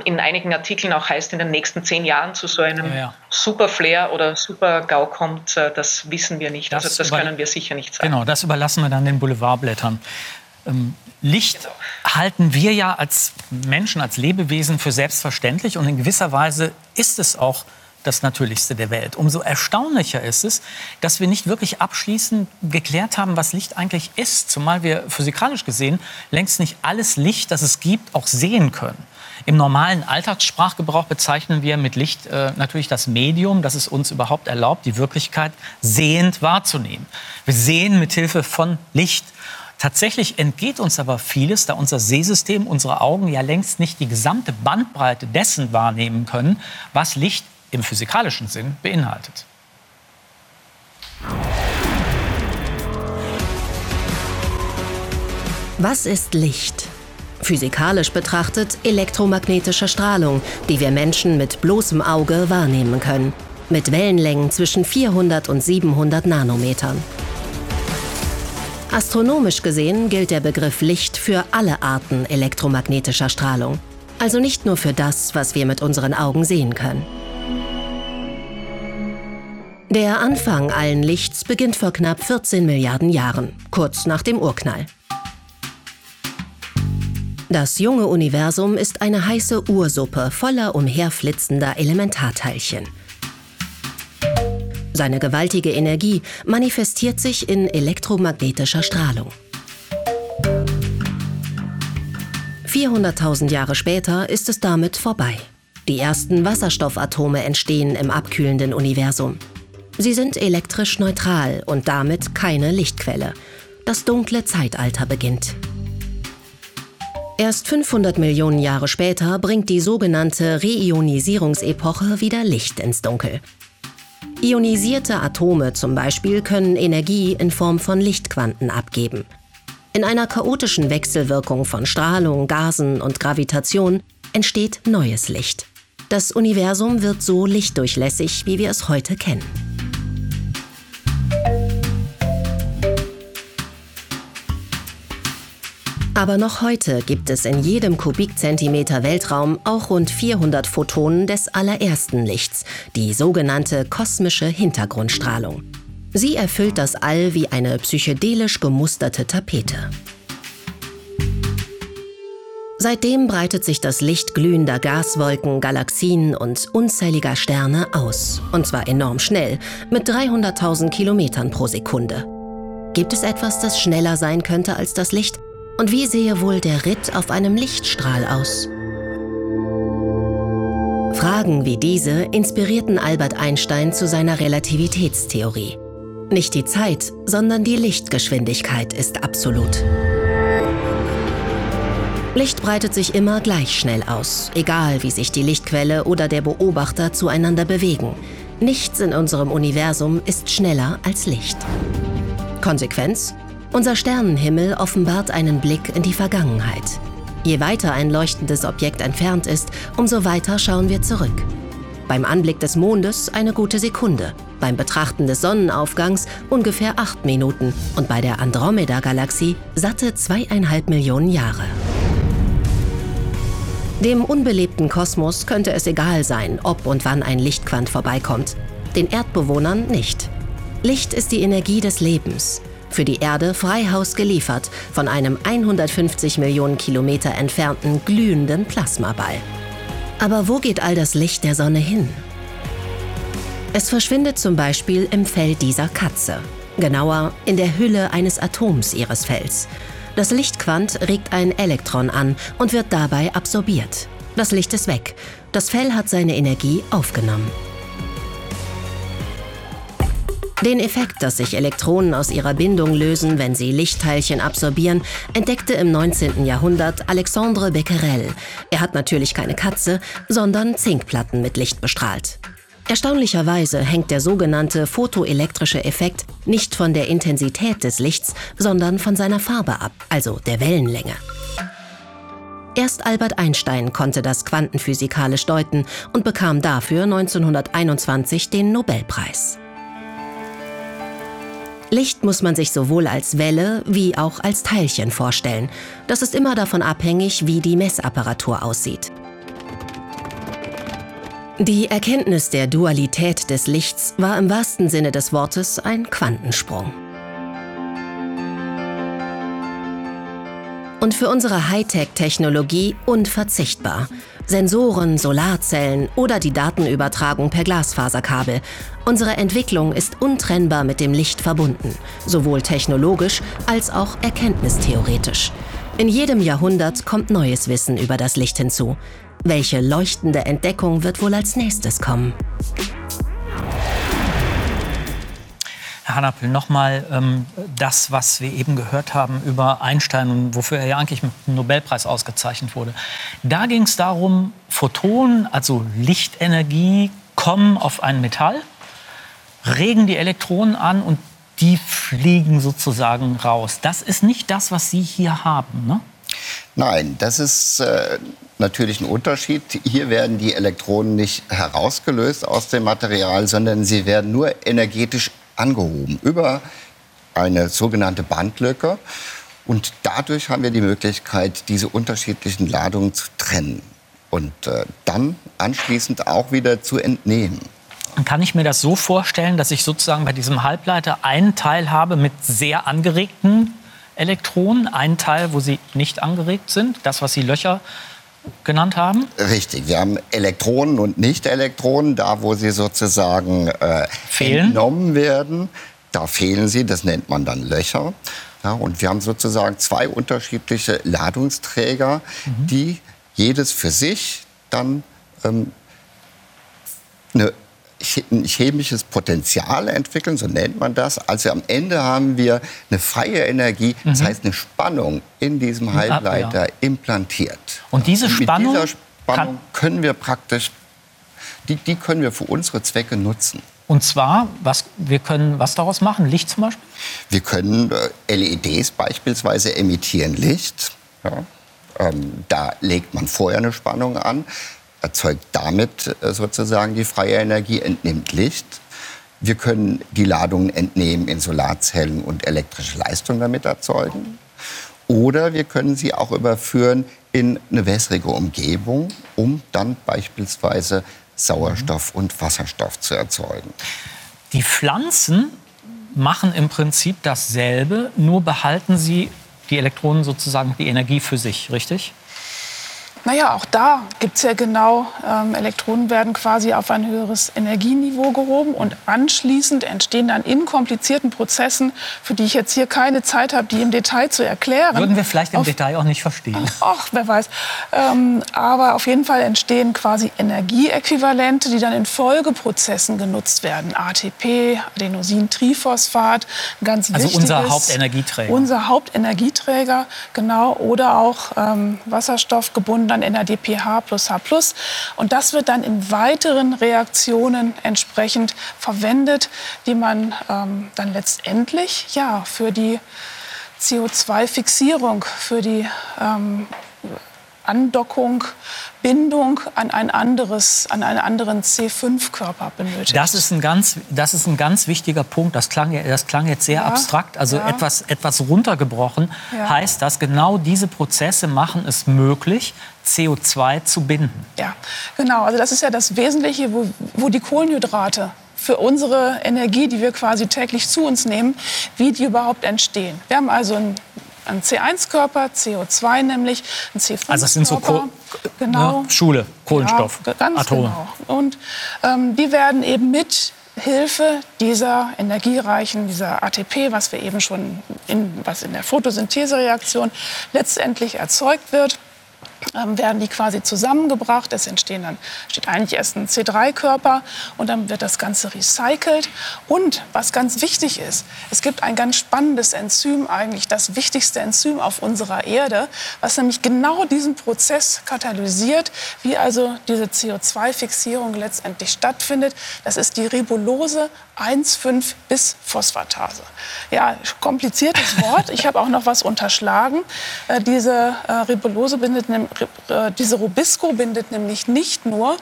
in einigen Artikeln auch heißt, in den nächsten zehn Jahren zu so einem ja, ja. Super Flair oder Super GAU kommt, äh, das wissen wir nicht. Das also das können wir sicher nicht sagen. Genau, das überlassen wir dann den Boulevardblättern. Ähm, Licht genau. halten wir ja als Menschen, als Lebewesen für selbstverständlich und in gewisser Weise ist es auch das Natürlichste der Welt. Umso erstaunlicher ist es, dass wir nicht wirklich abschließend geklärt haben, was Licht eigentlich ist, zumal wir physikalisch gesehen längst nicht alles Licht, das es gibt, auch sehen können. Im normalen Alltagssprachgebrauch bezeichnen wir mit Licht äh, natürlich das Medium, das es uns überhaupt erlaubt, die Wirklichkeit sehend wahrzunehmen. Wir sehen mit Hilfe von Licht. Tatsächlich entgeht uns aber vieles, da unser Sehsystem, unsere Augen ja längst nicht die gesamte Bandbreite dessen wahrnehmen können, was Licht im physikalischen Sinn beinhaltet. Was ist Licht? Physikalisch betrachtet elektromagnetische Strahlung, die wir Menschen mit bloßem Auge wahrnehmen können, mit Wellenlängen zwischen 400 und 700 Nanometern. Astronomisch gesehen gilt der Begriff Licht für alle Arten elektromagnetischer Strahlung, also nicht nur für das, was wir mit unseren Augen sehen können. Der Anfang allen Lichts beginnt vor knapp 14 Milliarden Jahren, kurz nach dem Urknall. Das junge Universum ist eine heiße Ursuppe voller umherflitzender Elementarteilchen. Seine gewaltige Energie manifestiert sich in elektromagnetischer Strahlung. 400.000 Jahre später ist es damit vorbei. Die ersten Wasserstoffatome entstehen im abkühlenden Universum. Sie sind elektrisch neutral und damit keine Lichtquelle. Das dunkle Zeitalter beginnt. Erst 500 Millionen Jahre später bringt die sogenannte Reionisierungsepoche wieder Licht ins Dunkel. Ionisierte Atome zum Beispiel können Energie in Form von Lichtquanten abgeben. In einer chaotischen Wechselwirkung von Strahlung, Gasen und Gravitation entsteht neues Licht. Das Universum wird so lichtdurchlässig, wie wir es heute kennen. Aber noch heute gibt es in jedem Kubikzentimeter Weltraum auch rund 400 Photonen des allerersten Lichts, die sogenannte kosmische Hintergrundstrahlung. Sie erfüllt das All wie eine psychedelisch gemusterte Tapete. Seitdem breitet sich das Licht glühender Gaswolken, Galaxien und unzähliger Sterne aus. Und zwar enorm schnell, mit 300.000 Kilometern pro Sekunde. Gibt es etwas, das schneller sein könnte als das Licht? Und wie sehe wohl der Ritt auf einem Lichtstrahl aus? Fragen wie diese inspirierten Albert Einstein zu seiner Relativitätstheorie. Nicht die Zeit, sondern die Lichtgeschwindigkeit ist absolut. Licht breitet sich immer gleich schnell aus, egal wie sich die Lichtquelle oder der Beobachter zueinander bewegen. Nichts in unserem Universum ist schneller als Licht. Konsequenz? Unser Sternenhimmel offenbart einen Blick in die Vergangenheit. Je weiter ein leuchtendes Objekt entfernt ist, umso weiter schauen wir zurück. Beim Anblick des Mondes eine gute Sekunde, beim Betrachten des Sonnenaufgangs ungefähr acht Minuten und bei der Andromeda-Galaxie satte zweieinhalb Millionen Jahre. Dem unbelebten Kosmos könnte es egal sein, ob und wann ein Lichtquant vorbeikommt. Den Erdbewohnern nicht. Licht ist die Energie des Lebens, für die Erde Freihaus geliefert von einem 150 Millionen Kilometer entfernten glühenden Plasmaball. Aber wo geht all das Licht der Sonne hin? Es verschwindet zum Beispiel im Fell dieser Katze. genauer in der Hülle eines Atoms ihres Fells. Das Lichtquant regt ein Elektron an und wird dabei absorbiert. Das Licht ist weg. Das Fell hat seine Energie aufgenommen. Den Effekt, dass sich Elektronen aus ihrer Bindung lösen, wenn sie Lichtteilchen absorbieren, entdeckte im 19. Jahrhundert Alexandre Becquerel. Er hat natürlich keine Katze, sondern Zinkplatten mit Licht bestrahlt. Erstaunlicherweise hängt der sogenannte photoelektrische Effekt nicht von der Intensität des Lichts, sondern von seiner Farbe ab, also der Wellenlänge. Erst Albert Einstein konnte das quantenphysikalisch deuten und bekam dafür 1921 den Nobelpreis. Licht muss man sich sowohl als Welle wie auch als Teilchen vorstellen. Das ist immer davon abhängig, wie die Messapparatur aussieht. Die Erkenntnis der Dualität des Lichts war im wahrsten Sinne des Wortes ein Quantensprung. Und für unsere Hightech-Technologie unverzichtbar. Sensoren, Solarzellen oder die Datenübertragung per Glasfaserkabel. Unsere Entwicklung ist untrennbar mit dem Licht verbunden, sowohl technologisch als auch erkenntnistheoretisch. In jedem Jahrhundert kommt neues Wissen über das Licht hinzu. Welche leuchtende Entdeckung wird wohl als nächstes kommen? Herr Hanappel, nochmal ähm, das, was wir eben gehört haben über Einstein und wofür er ja eigentlich mit dem Nobelpreis ausgezeichnet wurde. Da ging es darum, Photonen, also Lichtenergie, kommen auf ein Metall, regen die Elektronen an und die fliegen sozusagen raus. Das ist nicht das, was Sie hier haben, ne? Nein, das ist äh, natürlich ein Unterschied. Hier werden die Elektronen nicht herausgelöst aus dem Material, sondern sie werden nur energetisch angehoben über eine sogenannte Bandlücke. Und dadurch haben wir die Möglichkeit, diese unterschiedlichen Ladungen zu trennen und äh, dann anschließend auch wieder zu entnehmen. Kann ich mir das so vorstellen, dass ich sozusagen bei diesem Halbleiter einen Teil habe mit sehr angeregten Elektronen, einen Teil, wo sie nicht angeregt sind, das, was Sie Löcher genannt haben? Richtig, wir haben Elektronen und Nicht-Elektronen, da wo sie sozusagen äh, entnommen werden, da fehlen sie, das nennt man dann Löcher. Ja, und wir haben sozusagen zwei unterschiedliche Ladungsträger, mhm. die jedes für sich dann ähm, eine ein chemisches Potenzial entwickeln, so nennt man das. Also am Ende haben wir eine freie Energie, mhm. das heißt eine Spannung in diesem Halbleiter ja. implantiert. Und diese Und Spannung, mit dieser Spannung können wir praktisch, die, die können wir für unsere Zwecke nutzen. Und zwar, was, wir können was daraus machen? Licht zum Beispiel? Wir können äh, LEDs beispielsweise emittieren Licht. Ja. Ähm, da legt man vorher eine Spannung an erzeugt damit äh, sozusagen die freie Energie, entnimmt Licht. Wir können die Ladungen entnehmen in Solarzellen und elektrische Leistung damit erzeugen. Oder wir können sie auch überführen in eine wässrige Umgebung, um dann beispielsweise Sauerstoff und Wasserstoff zu erzeugen. Die Pflanzen machen im Prinzip dasselbe, nur behalten sie die Elektronen sozusagen die Energie für sich, richtig? Naja, auch da gibt es ja genau, ähm, Elektronen werden quasi auf ein höheres Energieniveau gehoben und anschließend entstehen dann in komplizierten Prozessen, für die ich jetzt hier keine Zeit habe, die im Detail zu erklären. Würden wir vielleicht im auf, Detail auch nicht verstehen. Ach, wer weiß. Ähm, aber auf jeden Fall entstehen quasi Energieäquivalente, die dann in Folgeprozessen genutzt werden. ATP, Adenosintriphosphat, ganz also wichtiges. Also unser Hauptenergieträger. Unser Hauptenergieträger, genau. Oder auch ähm, Wasserstoff gebunden dann NADPH plus H+. Und das wird dann in weiteren Reaktionen entsprechend verwendet, die man ähm, dann letztendlich ja, für die CO2-Fixierung, für die ähm, Andockung, Bindung an ein anderes, an einen anderen C5-Körper benötigt. Das ist ein ganz, das ist ein ganz wichtiger Punkt. Das klang, das klang jetzt sehr ja, abstrakt, also ja. etwas, etwas runtergebrochen. Ja. Heißt das, genau diese Prozesse machen es möglich, CO2 zu binden. Ja, genau. Also das ist ja das Wesentliche, wo, wo die Kohlenhydrate für unsere Energie, die wir quasi täglich zu uns nehmen, wie die überhaupt entstehen. Wir haben also ein ein C1-Körper, CO2 nämlich, ein C5-Körper. Also das sind so Ko genau. Ne, Schule, Kohlenstoff, ja, Atome. Genau. Und ähm, die werden eben mit Hilfe dieser energiereichen, dieser ATP, was wir eben schon in, was in der Photosynthesereaktion letztendlich erzeugt wird, ähm, werden die quasi zusammengebracht. Es entstehen dann, steht eigentlich erst ein C3-Körper und dann wird das Ganze recycelt. Und was ganz wichtig ist, es gibt ein ganz spannendes Enzym, eigentlich das wichtigste Enzym auf unserer Erde, was nämlich genau diesen Prozess katalysiert, wie also diese CO2-Fixierung letztendlich stattfindet. Das ist die Ribulose 1,5 bis Phosphatase. Ja, kompliziertes Wort. Ich habe auch noch was unterschlagen. Äh, diese äh, Ribulose bindet, diese Rubisco bindet nämlich nicht nur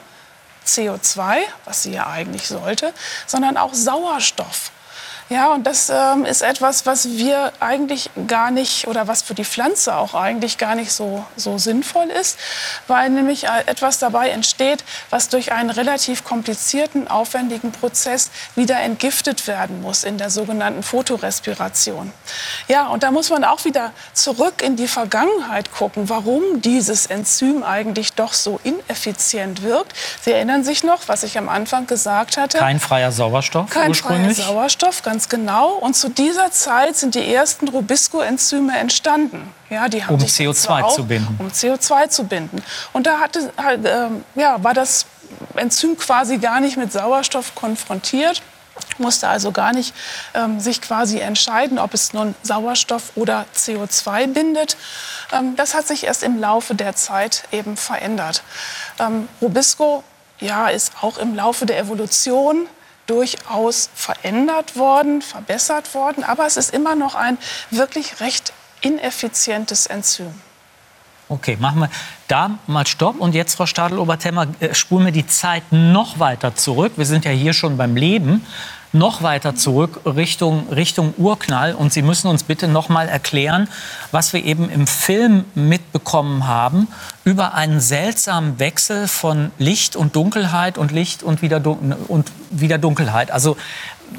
CO2, was sie ja eigentlich sollte, sondern auch Sauerstoff. Ja, und das ähm, ist etwas, was wir eigentlich gar nicht oder was für die Pflanze auch eigentlich gar nicht so, so sinnvoll ist, weil nämlich äh, etwas dabei entsteht, was durch einen relativ komplizierten, aufwendigen Prozess wieder entgiftet werden muss in der sogenannten Photorespiration. Ja, und da muss man auch wieder zurück in die Vergangenheit gucken, warum dieses Enzym eigentlich doch so ineffizient wirkt. Sie erinnern sich noch, was ich am Anfang gesagt hatte. Kein freier Sauerstoff Kein freier Sauerstoff, ganz ganz genau. Und zu dieser Zeit sind die ersten Rubisco-Enzyme entstanden. Ja, die haben um CO2 auf, zu binden. Um CO2 zu binden. Und da hatte, halt, äh, ja, war das Enzym quasi gar nicht mit Sauerstoff konfrontiert musste also gar nicht ähm, sich quasi entscheiden, ob es nun Sauerstoff oder CO2 bindet. Ähm, das hat sich erst im Laufe der Zeit eben verändert. Ähm, Rubisco ja, ist auch im Laufe der Evolution durchaus verändert worden, verbessert worden, aber es ist immer noch ein wirklich recht ineffizientes Enzym. Okay, machen wir da mal Stopp. Und jetzt, Frau Stadel-Obertemmer, äh, spulen wir die Zeit noch weiter zurück. Wir sind ja hier schon beim Leben noch weiter zurück Richtung, Richtung Urknall. Und Sie müssen uns bitte noch mal erklären, was wir eben im Film mitbekommen haben über einen seltsamen Wechsel von Licht und Dunkelheit und Licht und wieder, und wieder Dunkelheit. Also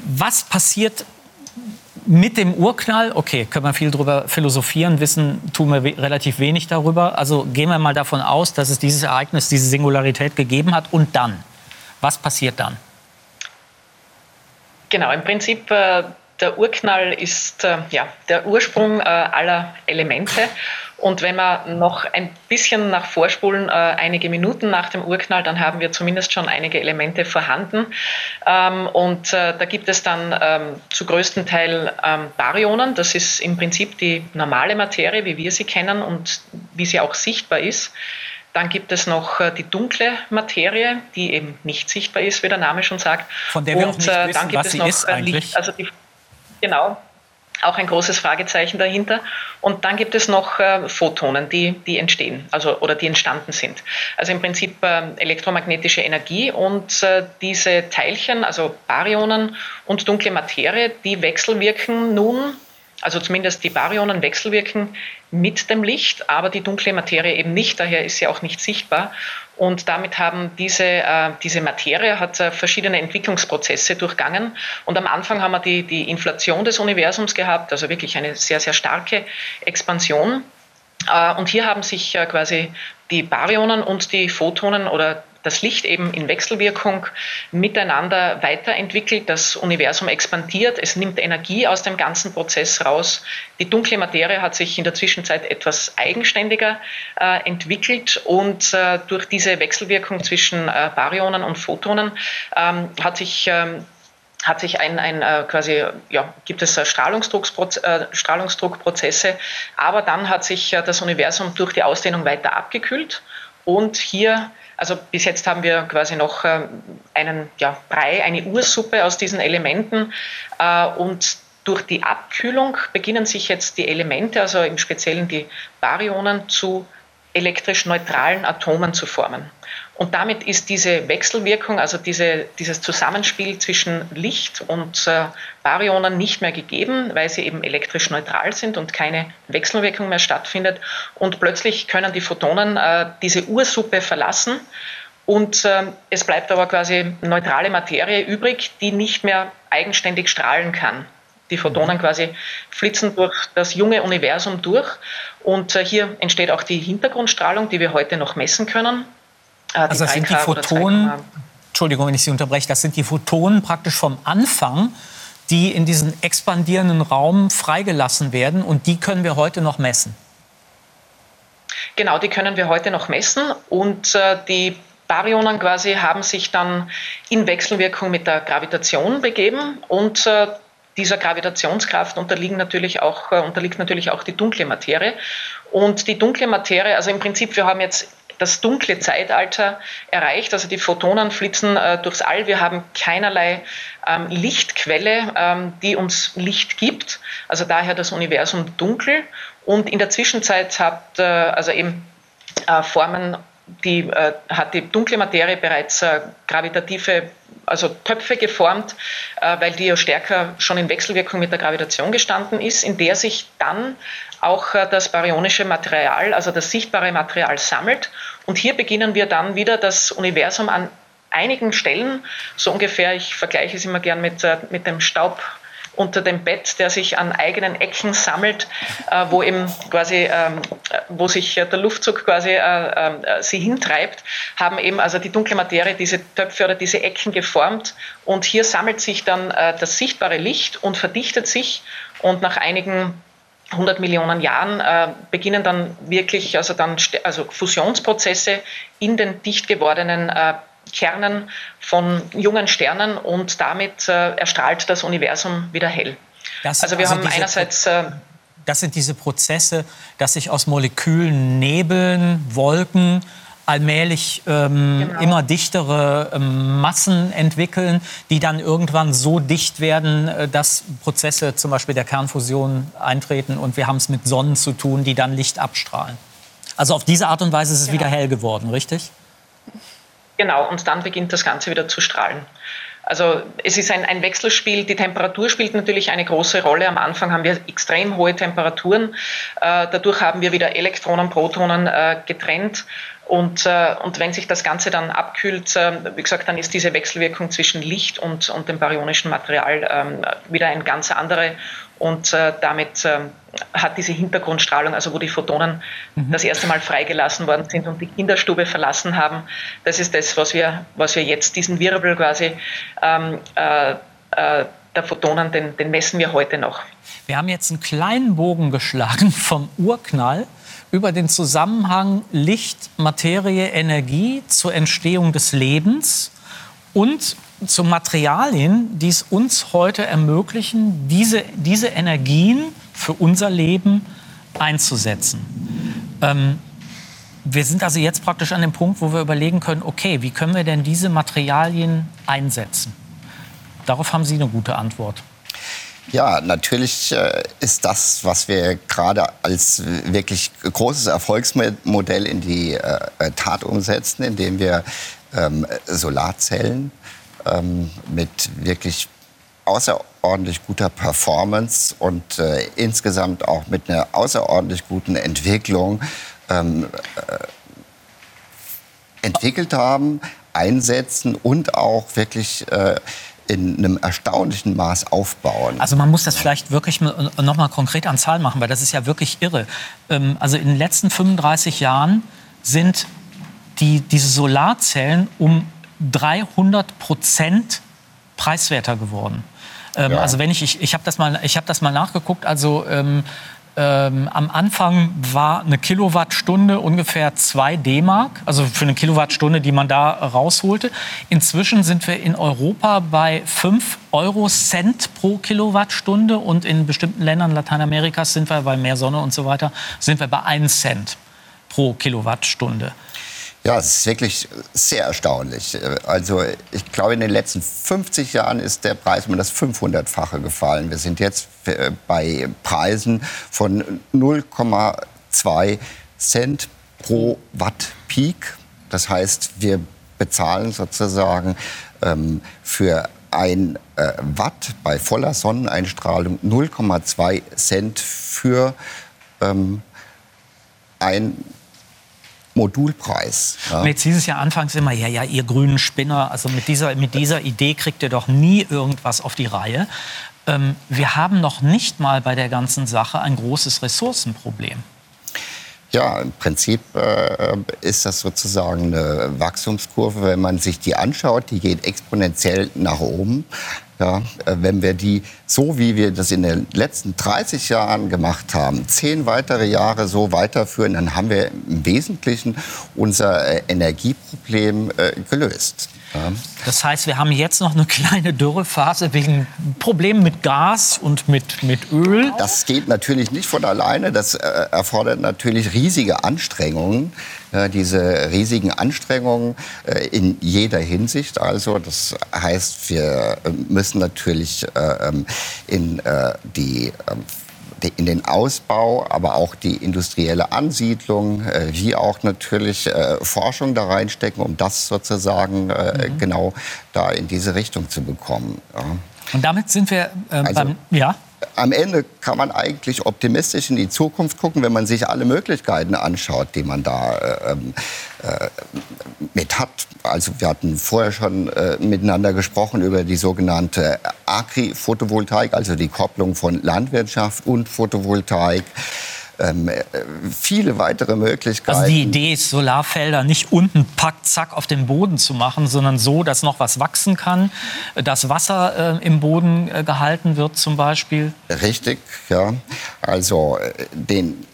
was passiert mit dem Urknall, okay, können wir viel darüber philosophieren, wissen tun wir we relativ wenig darüber. Also gehen wir mal davon aus, dass es dieses Ereignis, diese Singularität gegeben hat. Und dann? Was passiert dann? Genau, im Prinzip äh, der Urknall ist äh, ja, der Ursprung äh, aller Elemente. Und wenn wir noch ein bisschen nach vorspulen, äh, einige Minuten nach dem Urknall, dann haben wir zumindest schon einige Elemente vorhanden. Ähm, und äh, da gibt es dann ähm, zu größten Teil ähm, Baryonen. Das ist im Prinzip die normale Materie, wie wir sie kennen und wie sie auch sichtbar ist. Dann gibt es noch äh, die dunkle Materie, die eben nicht sichtbar ist, wie der Name schon sagt. Von der wir und, auch nicht äh, wissen, dann gibt was es sie noch ist äh, eigentlich. Licht, also die, genau, auch ein großes Fragezeichen dahinter. Und dann gibt es noch äh, Photonen, die, die entstehen, also oder die entstanden sind. Also im Prinzip äh, elektromagnetische Energie und äh, diese Teilchen, also Baryonen und dunkle Materie, die wechselwirken nun also zumindest die Baryonen wechselwirken mit dem Licht, aber die dunkle Materie eben nicht, daher ist sie auch nicht sichtbar. Und damit haben diese, äh, diese Materie hat äh, verschiedene Entwicklungsprozesse durchgangen. Und am Anfang haben wir die, die Inflation des Universums gehabt, also wirklich eine sehr, sehr starke Expansion. Äh, und hier haben sich äh, quasi die Baryonen und die Photonen oder das Licht eben in Wechselwirkung miteinander weiterentwickelt, das Universum expandiert, es nimmt Energie aus dem ganzen Prozess raus. Die dunkle Materie hat sich in der Zwischenzeit etwas eigenständiger äh, entwickelt und äh, durch diese Wechselwirkung zwischen äh, Baryonen und Photonen ähm, hat sich ähm, hat sich ein, ein äh, quasi, ja, gibt es Strahlungsdruckproz äh, Strahlungsdruckprozesse, aber dann hat sich äh, das Universum durch die Ausdehnung weiter abgekühlt und hier also bis jetzt haben wir quasi noch äh, einen ja, Brei, eine Ursuppe aus diesen Elementen äh, und durch die Abkühlung beginnen sich jetzt die Elemente, also im Speziellen die Baryonen, zu elektrisch neutralen Atomen zu formen. Und damit ist diese Wechselwirkung, also diese, dieses Zusammenspiel zwischen Licht und äh, Baryonen nicht mehr gegeben, weil sie eben elektrisch neutral sind und keine Wechselwirkung mehr stattfindet. Und plötzlich können die Photonen äh, diese Ursuppe verlassen und äh, es bleibt aber quasi neutrale Materie übrig, die nicht mehr eigenständig strahlen kann. Die Photonen quasi flitzen durch das junge Universum durch und äh, hier entsteht auch die Hintergrundstrahlung, die wir heute noch messen können. Äh, also das sind die Photonen, Entschuldigung, wenn ich Sie unterbreche, das sind die Photonen praktisch vom Anfang, die in diesen expandierenden Raum freigelassen werden und die können wir heute noch messen. Genau, die können wir heute noch messen und äh, die Baryonen quasi haben sich dann in Wechselwirkung mit der Gravitation begeben und äh, dieser Gravitationskraft unterliegen natürlich auch, äh, unterliegt natürlich auch die dunkle Materie. Und die dunkle Materie, also im Prinzip, wir haben jetzt das dunkle Zeitalter erreicht. Also die Photonen flitzen äh, durchs All. Wir haben keinerlei ähm, Lichtquelle, ähm, die uns Licht gibt. Also daher das Universum dunkel. Und in der Zwischenzeit hat äh, also eben äh, Formen die, äh, hat die dunkle Materie bereits äh, gravitative, also Töpfe geformt, äh, weil die ja stärker schon in Wechselwirkung mit der Gravitation gestanden ist, in der sich dann auch äh, das baryonische Material, also das sichtbare Material sammelt. Und hier beginnen wir dann wieder das Universum an einigen Stellen, so ungefähr, ich vergleiche es immer gern mit, äh, mit dem Staub unter dem Bett, der sich an eigenen Ecken sammelt, äh, wo eben quasi, ähm, wo sich der Luftzug quasi sie hintreibt, haben eben also die dunkle Materie diese Töpfe oder diese Ecken geformt. Und hier sammelt sich dann das sichtbare Licht und verdichtet sich. Und nach einigen 100 Millionen Jahren äh, beginnen dann wirklich also dann also Fusionsprozesse in den dicht gewordenen äh, Kernen von jungen Sternen und damit äh, erstrahlt das Universum wieder hell. also wir also haben einerseits äh, das sind diese Prozesse, dass sich aus Molekülen Nebeln, Wolken allmählich ähm, genau. immer dichtere ähm, Massen entwickeln, die dann irgendwann so dicht werden, äh, dass Prozesse zum Beispiel der Kernfusion eintreten und wir haben es mit Sonnen zu tun, die dann Licht abstrahlen. Also auf diese Art und Weise ist es genau. wieder hell geworden, richtig? Genau, und dann beginnt das Ganze wieder zu strahlen. Also es ist ein, ein, Wechselspiel. Die Temperatur spielt natürlich eine große Rolle. Am Anfang haben wir extrem hohe Temperaturen. Äh, dadurch haben wir wieder Elektronen, Protonen äh, getrennt. Und, äh, und wenn sich das Ganze dann abkühlt, äh, wie gesagt, dann ist diese Wechselwirkung zwischen Licht und, und dem baryonischen Material ähm, wieder eine ganz andere. Und äh, damit äh, hat diese Hintergrundstrahlung, also wo die Photonen mhm. das erste Mal freigelassen worden sind und die Kinderstube verlassen haben, das ist das, was wir, was wir jetzt, diesen Wirbel quasi ähm, äh, äh, der Photonen, den, den messen wir heute noch. Wir haben jetzt einen kleinen Bogen geschlagen vom Urknall über den Zusammenhang Licht, Materie, Energie zur Entstehung des Lebens und zu Materialien, die es uns heute ermöglichen, diese, diese Energien für unser Leben einzusetzen. Ähm, wir sind also jetzt praktisch an dem Punkt, wo wir überlegen können, okay, wie können wir denn diese Materialien einsetzen? Darauf haben Sie eine gute Antwort. Ja, natürlich äh, ist das, was wir gerade als wirklich großes Erfolgsmodell in die äh, Tat umsetzen, indem wir ähm, Solarzellen ähm, mit wirklich außerordentlich guter Performance und äh, insgesamt auch mit einer außerordentlich guten Entwicklung ähm, äh, entwickelt haben, einsetzen und auch wirklich äh, in einem erstaunlichen Maß aufbauen. Also man muss das vielleicht wirklich noch mal konkret an Zahlen machen, weil das ist ja wirklich irre. Ähm, also in den letzten 35 Jahren sind die, diese Solarzellen um 300 Prozent preiswerter geworden. Ähm, ja. Also wenn ich, ich, ich habe das, mal, hab das mal nachgeguckt, also ähm, ähm, am Anfang war eine Kilowattstunde ungefähr 2 D-Mark, also für eine Kilowattstunde, die man da rausholte. Inzwischen sind wir in Europa bei 5 Euro Cent pro Kilowattstunde und in bestimmten Ländern Lateinamerikas sind wir bei mehr Sonne und so weiter, sind wir bei 1 Cent pro Kilowattstunde. Ja, es ist wirklich sehr erstaunlich. Also ich glaube, in den letzten 50 Jahren ist der Preis um das 500-fache gefallen. Wir sind jetzt äh, bei Preisen von 0,2 Cent pro Watt Peak. Das heißt, wir bezahlen sozusagen ähm, für ein äh, Watt bei voller Sonneneinstrahlung 0,2 Cent für ähm, ein Modulpreis. Ja. jetzt hieß es ja anfangs immer, ja, ja, ihr grünen Spinner, also mit dieser, mit dieser Idee kriegt ihr doch nie irgendwas auf die Reihe. Ähm, wir haben noch nicht mal bei der ganzen Sache ein großes Ressourcenproblem. Ja, im Prinzip äh, ist das sozusagen eine Wachstumskurve. Wenn man sich die anschaut, die geht exponentiell nach oben. Ja, äh, wenn wir die, so wie wir das in den letzten 30 Jahren gemacht haben, zehn weitere Jahre so weiterführen, dann haben wir im Wesentlichen unser äh, Energieproblem äh, gelöst. Ja. Das heißt, wir haben jetzt noch eine kleine Dürrephase wegen Problemen mit Gas und mit, mit Öl. Das geht natürlich nicht von alleine. Das äh, erfordert natürlich riesige Anstrengungen. Äh, diese riesigen Anstrengungen äh, in jeder Hinsicht. Also das heißt, wir müssen natürlich äh, ähm, in äh, die ähm, in den Ausbau, aber auch die industrielle Ansiedlung, äh, wie auch natürlich äh, Forschung da reinstecken, um das sozusagen äh, mhm. genau da in diese Richtung zu bekommen. Ja. Und damit sind wir äh, also, beim, ja? am Ende kann man eigentlich optimistisch in die Zukunft gucken, wenn man sich alle Möglichkeiten anschaut, die man da äh, ähm, äh, mit hat. Also wir hatten vorher schon äh, miteinander gesprochen über die sogenannte Agri-Photovoltaik, also die Kopplung von Landwirtschaft und Photovoltaik ähm, äh, viele weitere Möglichkeiten. Also die Idee ist, Solarfelder nicht unten pack, zack auf den Boden zu machen, sondern so, dass noch was wachsen kann, dass Wasser äh, im Boden äh, gehalten wird zum Beispiel. Richtig, ja. Also äh, den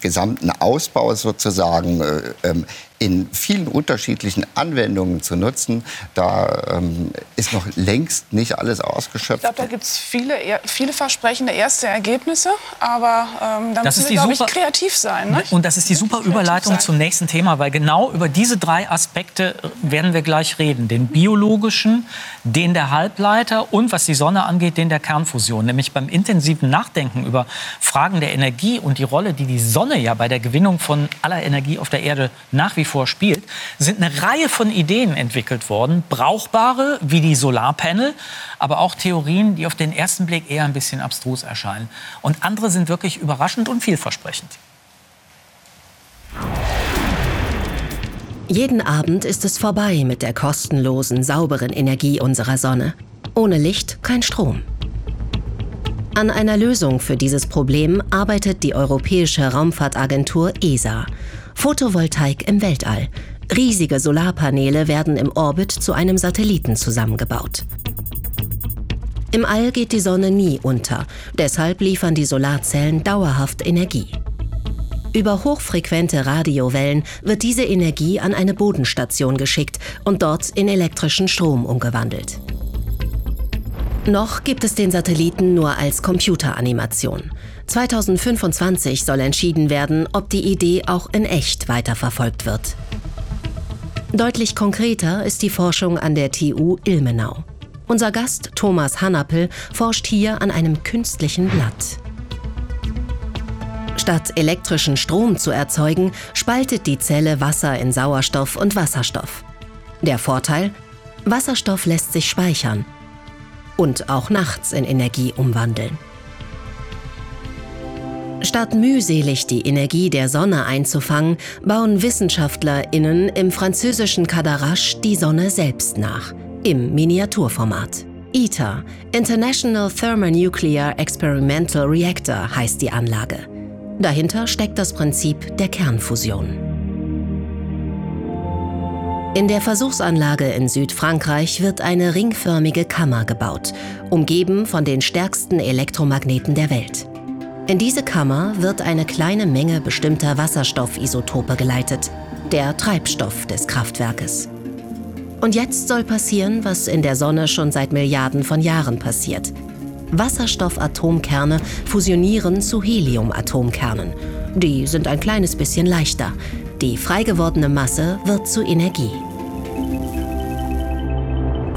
gesamten Ausbau sozusagen äh, ähm, in vielen unterschiedlichen Anwendungen zu nutzen, da ähm, ist noch längst nicht alles ausgeschöpft. Ich glaube, da gibt es viele, viele versprechende erste Ergebnisse, aber ähm, da das müssen wir, glaube ich, kreativ sein. Ne? Und das ist die super Überleitung sein. zum nächsten Thema, weil genau über diese drei Aspekte werden wir gleich reden. Den biologischen, den der Halbleiter und, was die Sonne angeht, den der Kernfusion. Nämlich beim intensiven Nachdenken über Fragen der Energie und die Rolle, die die Sonne ja bei der Gewinnung von aller Energie auf der Erde nach wie vor spielt, sind eine Reihe von Ideen entwickelt worden. Brauchbare wie die Solarpanel, aber auch Theorien, die auf den ersten Blick eher ein bisschen abstrus erscheinen. Und andere sind wirklich überraschend und vielversprechend. Jeden Abend ist es vorbei mit der kostenlosen, sauberen Energie unserer Sonne. Ohne Licht kein Strom. An einer Lösung für dieses Problem arbeitet die Europäische Raumfahrtagentur ESA. Photovoltaik im Weltall. Riesige Solarpaneele werden im Orbit zu einem Satelliten zusammengebaut. Im All geht die Sonne nie unter, deshalb liefern die Solarzellen dauerhaft Energie. Über hochfrequente Radiowellen wird diese Energie an eine Bodenstation geschickt und dort in elektrischen Strom umgewandelt. Noch gibt es den Satelliten nur als Computeranimation. 2025 soll entschieden werden, ob die Idee auch in echt weiterverfolgt wird. Deutlich konkreter ist die Forschung an der TU Ilmenau. Unser Gast Thomas Hannapel forscht hier an einem künstlichen Blatt. Statt elektrischen Strom zu erzeugen, spaltet die Zelle Wasser in Sauerstoff und Wasserstoff. Der Vorteil? Wasserstoff lässt sich speichern und auch nachts in Energie umwandeln. Statt mühselig die Energie der Sonne einzufangen, bauen WissenschaftlerInnen im französischen Cadarache die Sonne selbst nach, im Miniaturformat. ITER, International Thermonuclear Experimental Reactor, heißt die Anlage. Dahinter steckt das Prinzip der Kernfusion. In der Versuchsanlage in Südfrankreich wird eine ringförmige Kammer gebaut, umgeben von den stärksten Elektromagneten der Welt. In diese Kammer wird eine kleine Menge bestimmter Wasserstoffisotope geleitet, der Treibstoff des Kraftwerkes. Und jetzt soll passieren, was in der Sonne schon seit Milliarden von Jahren passiert. Wasserstoffatomkerne fusionieren zu Heliumatomkernen. Die sind ein kleines bisschen leichter. Die freigewordene Masse wird zu Energie.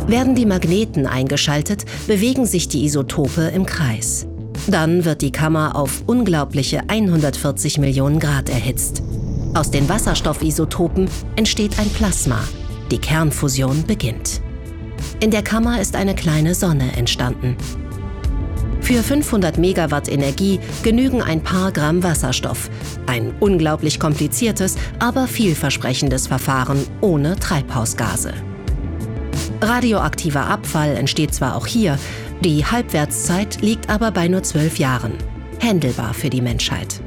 Werden die Magneten eingeschaltet, bewegen sich die Isotope im Kreis. Dann wird die Kammer auf unglaubliche 140 Millionen Grad erhitzt. Aus den Wasserstoffisotopen entsteht ein Plasma. Die Kernfusion beginnt. In der Kammer ist eine kleine Sonne entstanden. Für 500 Megawatt Energie genügen ein paar Gramm Wasserstoff. Ein unglaublich kompliziertes, aber vielversprechendes Verfahren ohne Treibhausgase. Radioaktiver Abfall entsteht zwar auch hier, die Halbwertszeit liegt aber bei nur zwölf Jahren. Händelbar für die Menschheit.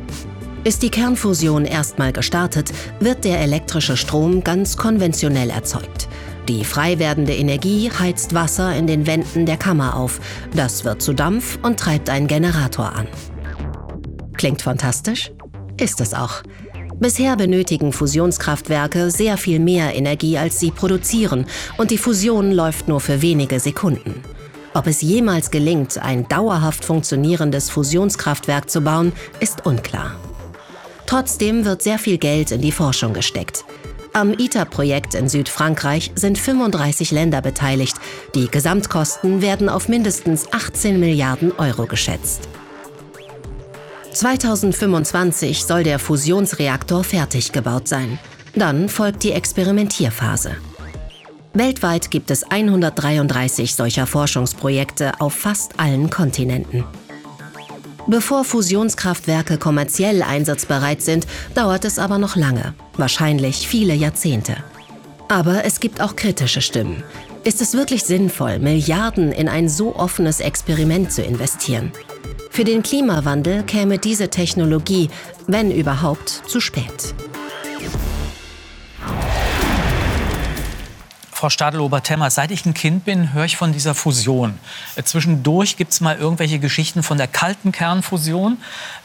Ist die Kernfusion erstmal gestartet, wird der elektrische Strom ganz konventionell erzeugt. Die frei werdende Energie heizt Wasser in den Wänden der Kammer auf. Das wird zu Dampf und treibt einen Generator an. Klingt fantastisch? Ist es auch. Bisher benötigen Fusionskraftwerke sehr viel mehr Energie, als sie produzieren, und die Fusion läuft nur für wenige Sekunden. Ob es jemals gelingt, ein dauerhaft funktionierendes Fusionskraftwerk zu bauen, ist unklar. Trotzdem wird sehr viel Geld in die Forschung gesteckt. Am ITER-Projekt in Südfrankreich sind 35 Länder beteiligt. Die Gesamtkosten werden auf mindestens 18 Milliarden Euro geschätzt. 2025 soll der Fusionsreaktor fertig gebaut sein. Dann folgt die Experimentierphase. Weltweit gibt es 133 solcher Forschungsprojekte auf fast allen Kontinenten. Bevor Fusionskraftwerke kommerziell einsatzbereit sind, dauert es aber noch lange, wahrscheinlich viele Jahrzehnte. Aber es gibt auch kritische Stimmen. Ist es wirklich sinnvoll, Milliarden in ein so offenes Experiment zu investieren? Für den Klimawandel käme diese Technologie, wenn überhaupt, zu spät. Frau Stadelober-Temmer, seit ich ein Kind bin, höre ich von dieser Fusion. Äh, zwischendurch gibt es mal irgendwelche Geschichten von der kalten Kernfusion.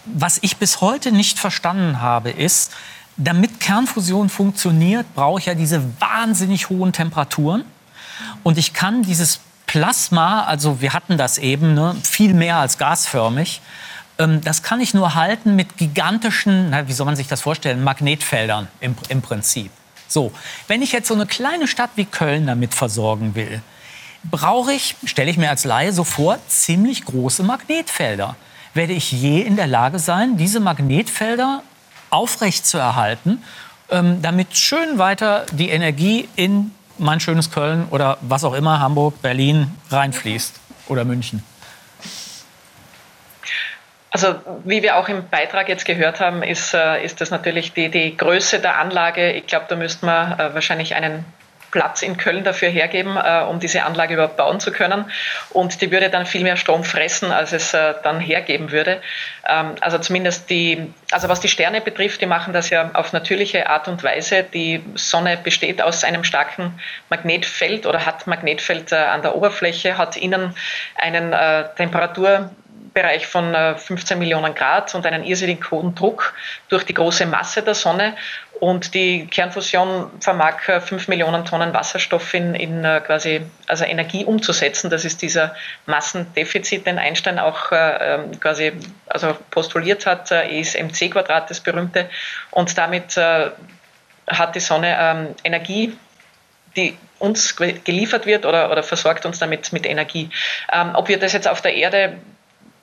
Was ich bis heute nicht verstanden habe, ist, damit Kernfusion funktioniert, brauche ich ja diese wahnsinnig hohen Temperaturen. Und ich kann dieses Plasma, also wir hatten das eben, ne, viel mehr als gasförmig, ähm, das kann ich nur halten mit gigantischen, na, wie soll man sich das vorstellen, Magnetfeldern im, im Prinzip. So, wenn ich jetzt so eine kleine Stadt wie Köln damit versorgen will, brauche ich, stelle ich mir als Laie so vor, ziemlich große Magnetfelder. Werde ich je in der Lage sein, diese Magnetfelder aufrecht zu erhalten, ähm, damit schön weiter die Energie in mein schönes Köln oder was auch immer, Hamburg, Berlin reinfließt oder München? Also wie wir auch im Beitrag jetzt gehört haben, ist, äh, ist das natürlich die, die Größe der Anlage. Ich glaube, da müsste man äh, wahrscheinlich einen Platz in Köln dafür hergeben, äh, um diese Anlage überhaupt bauen zu können. Und die würde dann viel mehr Strom fressen, als es dann hergeben würde. Ähm, also zumindest die, also was die Sterne betrifft, die machen das ja auf natürliche Art und Weise. Die Sonne besteht aus einem starken Magnetfeld oder hat Magnetfeld an der Oberfläche, hat innen einen Temperatur Bereich von 15 äh, Millionen Grad und einen irrsinnig hohen Druck durch die große Masse der Sonne. Und die Kernfusion vermag 5 äh, Millionen Tonnen Wasserstoff in, in äh, quasi also Energie umzusetzen. Das ist dieser Massendefizit, den Einstein auch ähm, quasi also postuliert hat, E ist mc Quadrat, das berühmte. Und damit hat die Sonne ähm, Energie, die uns geliefert wird oder, oder versorgt uns damit mit Energie. Ähm, ob wir das jetzt auf der Erde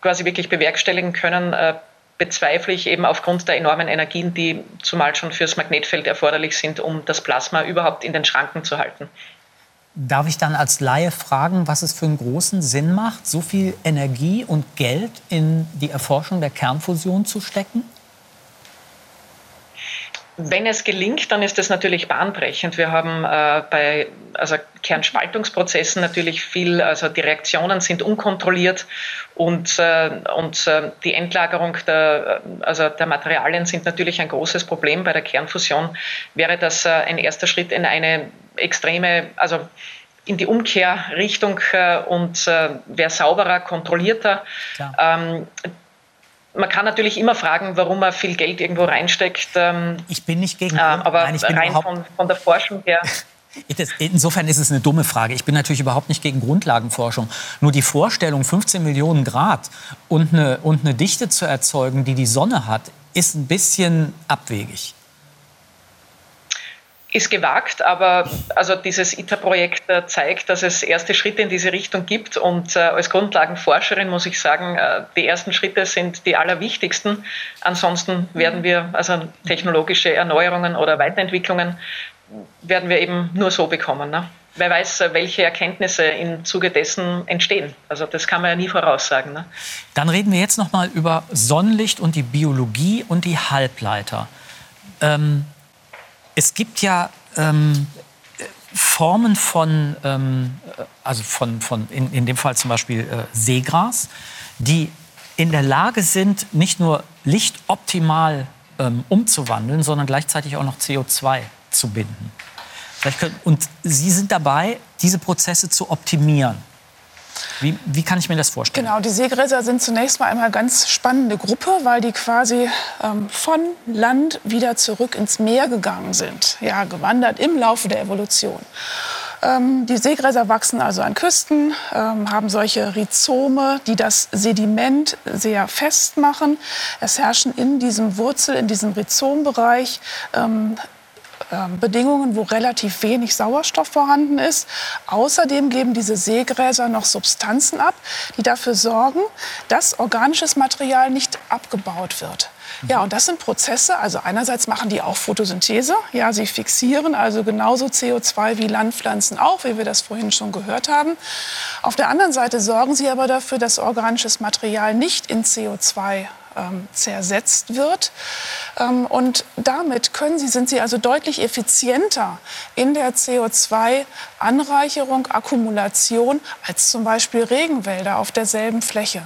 quasi wirklich bewerkstelligen können, äh, bezweifle ich eben aufgrund der enormen Energien, die zumal schon fürs Magnetfeld erforderlich sind, um das Plasma überhaupt in den Schranken zu halten. Darf ich dann als Laie fragen, was es für einen großen Sinn macht, so viel Energie und Geld in die Erforschung der Kernfusion zu stecken? Wenn es gelingt, dann ist das natürlich bahnbrechend. Wir haben äh, bei also Kernspaltungsprozessen natürlich viel, also die Reaktionen sind unkontrolliert und, äh, und äh, die Endlagerung der, also der Materialien sind natürlich ein großes Problem. Bei der Kernfusion wäre das äh, ein erster Schritt in eine extreme, also in die Umkehrrichtung äh, und äh, wäre sauberer, kontrollierter. Ähm, man kann natürlich immer fragen, warum man viel Geld irgendwo reinsteckt. Ähm, ich bin nicht gegen. Äh, aber Nein, rein von, von der Forschung her. Insofern ist es eine dumme Frage. Ich bin natürlich überhaupt nicht gegen Grundlagenforschung. Nur die Vorstellung, 15 Millionen Grad und eine, und eine Dichte zu erzeugen, die die Sonne hat, ist ein bisschen abwegig ist gewagt, aber also dieses ITER-Projekt äh, zeigt, dass es erste Schritte in diese Richtung gibt. Und äh, als Grundlagenforscherin muss ich sagen, äh, die ersten Schritte sind die allerwichtigsten. Ansonsten werden wir also technologische Erneuerungen oder Weiterentwicklungen werden wir eben nur so bekommen. Ne? Wer weiß, welche Erkenntnisse im Zuge dessen entstehen. Also das kann man ja nie voraussagen. Ne? Dann reden wir jetzt noch mal über Sonnenlicht und die Biologie und die Halbleiter. Ähm, es gibt ja ähm, Formen von, ähm, also von, von in, in dem Fall zum Beispiel äh, Seegras, die in der Lage sind, nicht nur Licht optimal ähm, umzuwandeln, sondern gleichzeitig auch noch CO2 zu binden. Können, und Sie sind dabei, diese Prozesse zu optimieren. Wie, wie, kann ich mir das vorstellen? Genau, die Seegräser sind zunächst mal eine ganz spannende Gruppe, weil die quasi ähm, von Land wieder zurück ins Meer gegangen sind, ja, gewandert im Laufe der Evolution. Ähm, die Seegräser wachsen also an Küsten, ähm, haben solche Rhizome, die das Sediment sehr fest machen. Es herrschen in diesem Wurzel, in diesem Rhizombereich ähm, Bedingungen, wo relativ wenig Sauerstoff vorhanden ist. Außerdem geben diese Seegräser noch Substanzen ab, die dafür sorgen, dass organisches Material nicht abgebaut wird. Ja, und das sind Prozesse. Also einerseits machen die auch Photosynthese. Ja, sie fixieren also genauso CO2 wie Landpflanzen auch, wie wir das vorhin schon gehört haben. Auf der anderen Seite sorgen sie aber dafür, dass organisches Material nicht in CO2 ähm, zersetzt wird. Ähm, und damit können sie, sind sie also deutlich effizienter in der CO2-Anreicherung, Akkumulation als zum Beispiel Regenwälder auf derselben Fläche.